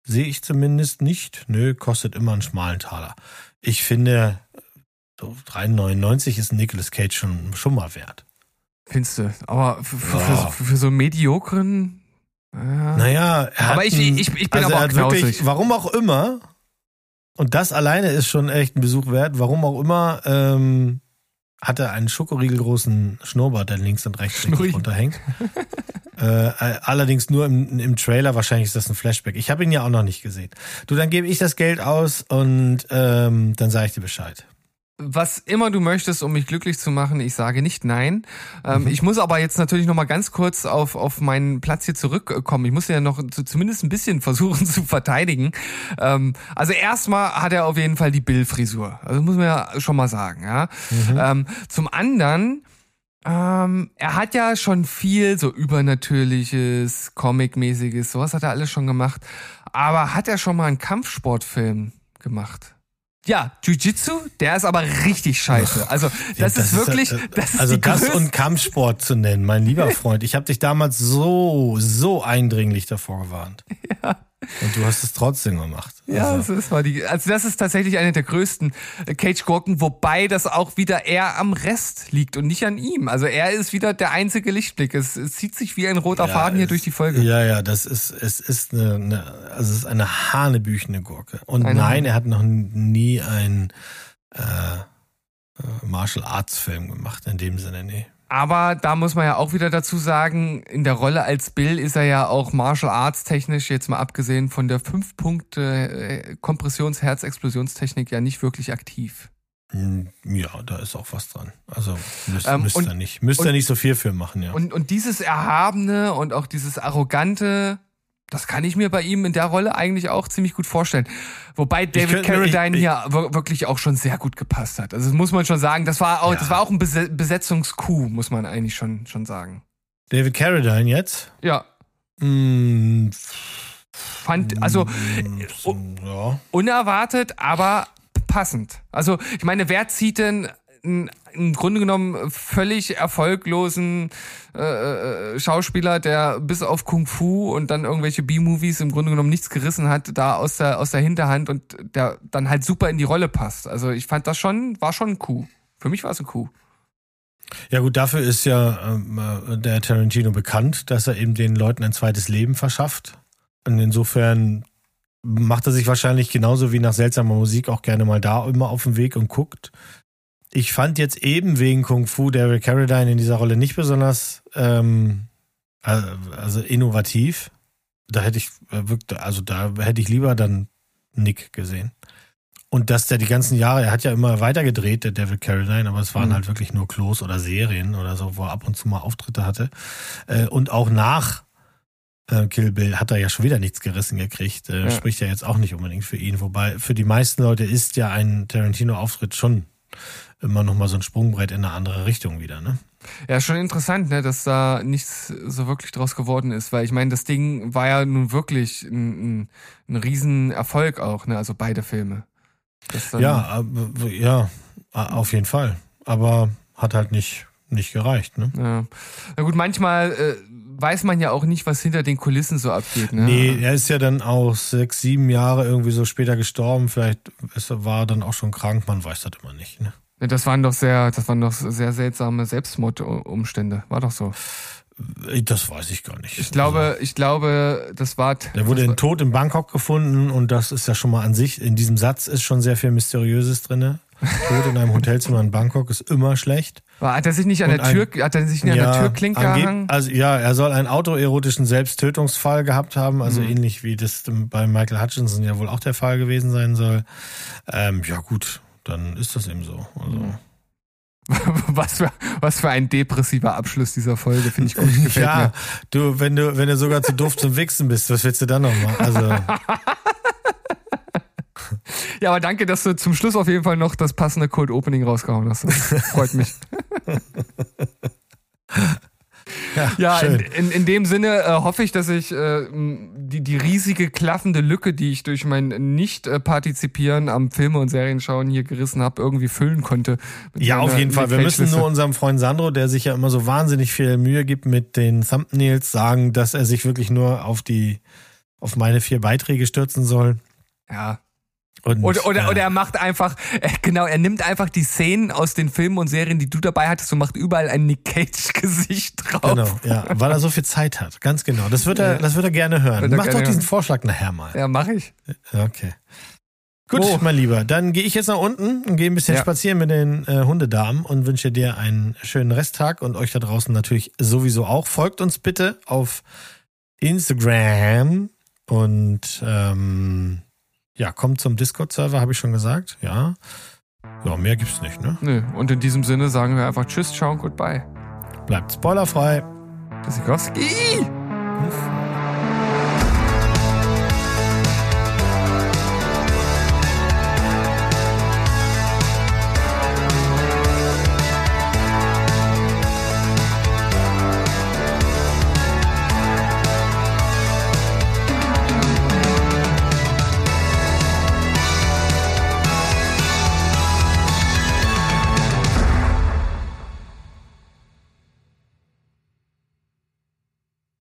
Sehe ich zumindest nicht. Nö, kostet immer einen schmalen Taler. Ich finde, so 3,99 ist Nicolas Cage schon, schon mal wert. Findest du. Aber für, Ja. für, für so einen mediokren. Ja. Naja, er Aber hat ich- ich- ich bin also aber er auch wirklich, warum auch immer, und das alleine ist schon echt ein Besuch wert, warum auch immer, ähm, hat er einen schokoriegelgroßen Schnurrbart, der links und rechts runterhängt. äh, allerdings nur im, im Trailer, wahrscheinlich ist das ein Flashback. Ich habe ihn ja auch noch nicht gesehen. Du, dann gebe ich das Geld aus und ähm, dann sage ich dir Bescheid. Was immer du möchtest, um mich glücklich zu machen. Ich sage nicht nein. Ähm, Mhm. Ich muss aber jetzt natürlich noch mal ganz kurz auf, auf meinen Platz hier zurückkommen. Ich muss ja noch zu, zumindest ein bisschen versuchen zu verteidigen. Ähm, also erstmal hat er auf jeden Fall die Bill-Frisur. Also muss man ja schon mal sagen. Ja. Mhm. Ähm, zum anderen ähm, er hat ja schon viel so übernatürliches, Comic-mäßiges, sowas hat er alles schon gemacht. Aber hat er schon mal einen Kampfsportfilm gemacht? Ja, Jiu-Jitsu, der ist aber richtig scheiße. Also das, Ja, ist wirklich, äh, das ist also das und Kampfsport zu nennen, mein lieber Freund. Ich habe dich damals so, so eindringlich davor gewarnt. Ja. Und du hast es trotzdem gemacht. Ja, Also, das ist, war die, also das ist tatsächlich eine der größten äh, Cage-Gurken, wobei das auch wieder eher am Rest liegt und nicht an ihm. Also er ist wieder der einzige Lichtblick. Es, es zieht sich wie ein roter Faden hier es- durch die Folge. Ja, ja, das ist, es ist eine, eine also es ist eine hanebüchene Gurke. Und Eine nein, er hat noch nie einen äh, äh, Martial Arts Film gemacht, in dem Sinne, nee. Aber da muss man ja auch wieder dazu sagen, in der Rolle als Bill ist er ja auch Martial Arts technisch, jetzt mal abgesehen von der 5 Punkte äh, ja nicht wirklich aktiv. Hm, Ja, da ist auch was dran. Also müsst, Ähm, müsst und- ihr nicht. Müsst und- ihr nicht so viel für machen, ja. Und, und dieses Erhabene und auch dieses Arrogante, das kann ich mir bei ihm in der Rolle eigentlich auch ziemlich gut vorstellen. Wobei David Carradine hier wir- wirklich auch schon sehr gut gepasst hat. Also das muss man schon sagen, das war auch, Ja. das war auch ein Bese- Besetzungskuh, muss man eigentlich schon, schon sagen. David Carradine jetzt? Ja, Hm, fand, also oh, ja. unerwartet, aber passend. Also ich meine, wer zieht denn einen, im Grunde genommen völlig erfolglosen äh, äh, Schauspieler, der bis auf Kung Fu und dann irgendwelche B-Movies im Grunde genommen nichts gerissen hat, da aus der aus der Hinterhand und der dann halt super in die Rolle passt. Also ich fand das schon, war schon ein Coup. Für mich war es ein Coup. Ja gut, dafür ist ja ähm, äh, der Tarantino bekannt, dass er eben den Leuten ein zweites Leben verschafft. Und insofern macht er sich wahrscheinlich genauso wie nach seltsamer Musik auch gerne mal da immer auf den Weg und guckt. Ich fand jetzt eben wegen Kung Fu Daryl Carradine in dieser Rolle nicht besonders ähm, äh, also innovativ. Da hätte ich äh, also da hätte ich lieber dann Nick gesehen. Und dass der die ganzen Jahre, er hat ja immer weiter gedreht, der David Carradine, aber es waren Mhm. halt wirklich nur Klos oder Serien oder so, wo er ab und zu mal Auftritte hatte. Äh, Und auch nach äh, Kill Bill hat er ja schon wieder nichts gerissen gekriegt. Ja. Spricht ja jetzt auch nicht unbedingt für ihn. Wobei für die meisten Leute ist ja ein Tarantino-Auftritt schon immer nochmal so ein Sprungbrett in eine andere Richtung wieder, ne? Ja, schon interessant, ne, dass da nichts so wirklich draus geworden ist, weil ich meine, das Ding war ja nun wirklich ein, ein, ein Riesenerfolg auch, ne, also beide Filme. Ja, aber- ja, auf jeden Fall. Aber hat halt nicht, nicht gereicht, ne? ja. Na gut, manchmal äh, weiß man ja auch nicht, was hinter den Kulissen so abgeht, ne? Nee, er ist ja dann auch sechs, sieben Jahre irgendwie so später gestorben. Vielleicht war er dann auch schon krank, man weiß das immer nicht. Ne? Das waren doch sehr, das waren doch sehr seltsame Selbstmordumstände. War doch so. Das weiß ich gar nicht. Ich glaube, ich glaube, das war. Der wurde in Tod in Bangkok gefunden und das ist ja schon mal an sich, in diesem Satz ist schon sehr viel Mysteriöses drinne. Tod in einem Hotelzimmer in Bangkok ist immer schlecht. Hat er sich nicht an der ein- Tür, hat er sich nicht an der Türklinke gehangen? Also ja, er soll einen autoerotischen Selbsttötungsfall gehabt haben, also Mhm. ähnlich wie das bei Michael Hutchinson ja wohl auch der Fall gewesen sein soll. Ähm, ja gut, dann ist das eben so. Also, Mhm. was für, was für ein depressiver Abschluss dieser Folge, finde ich gut. Ja, mir. du, wenn du, wenn du sogar zu doof zum Wichsen bist, was willst du dann noch machen? Also, Ja, aber danke, dass du zum Schluss auf jeden Fall noch das passende Cold Opening rausgehauen hast. Freut mich. ja, Ja, in, in, in dem Sinne äh, hoffe ich, dass ich äh, die, die riesige klaffende Lücke, die ich durch mein Nicht-Partizipieren am Filme und Serienschauen hier gerissen habe, irgendwie füllen konnte. Ja, auf jeden Fall. Wir müssen nur unserem Freund Sandro, der sich ja immer so wahnsinnig viel Mühe gibt mit den Thumbnails, sagen, dass er sich wirklich nur auf die, auf meine vier Beiträge stürzen soll. Ja. Und, Oder, oder, äh, oder er macht einfach, äh, genau, er nimmt einfach die Szenen aus den Filmen und Serien, die du dabei hattest und macht überall ein Nick Cage-Gesicht drauf. Genau, ja, weil er so viel Zeit hat. Ganz genau. Das wird er, das wird er gerne hören. Wird er Mach gerne doch diesen hören. Vorschlag nachher mal. Ja, mach ich. Okay. Gut, Oh. mein Lieber, dann gehe ich jetzt nach unten und gehe ein bisschen Ja. spazieren mit den äh, Hundedamen und wünsche dir einen schönen Resttag und euch da draußen natürlich sowieso auch. Folgt uns bitte auf Instagram und ähm, ja, kommt zum Discord-Server, habe ich schon gesagt. Ja. Ja, mehr gibt's nicht, ne? Nö. Und in diesem Sinne sagen wir einfach Tschüss, ciao und goodbye. Bleibt spoilerfrei. Tschüssikowski. Tschüss.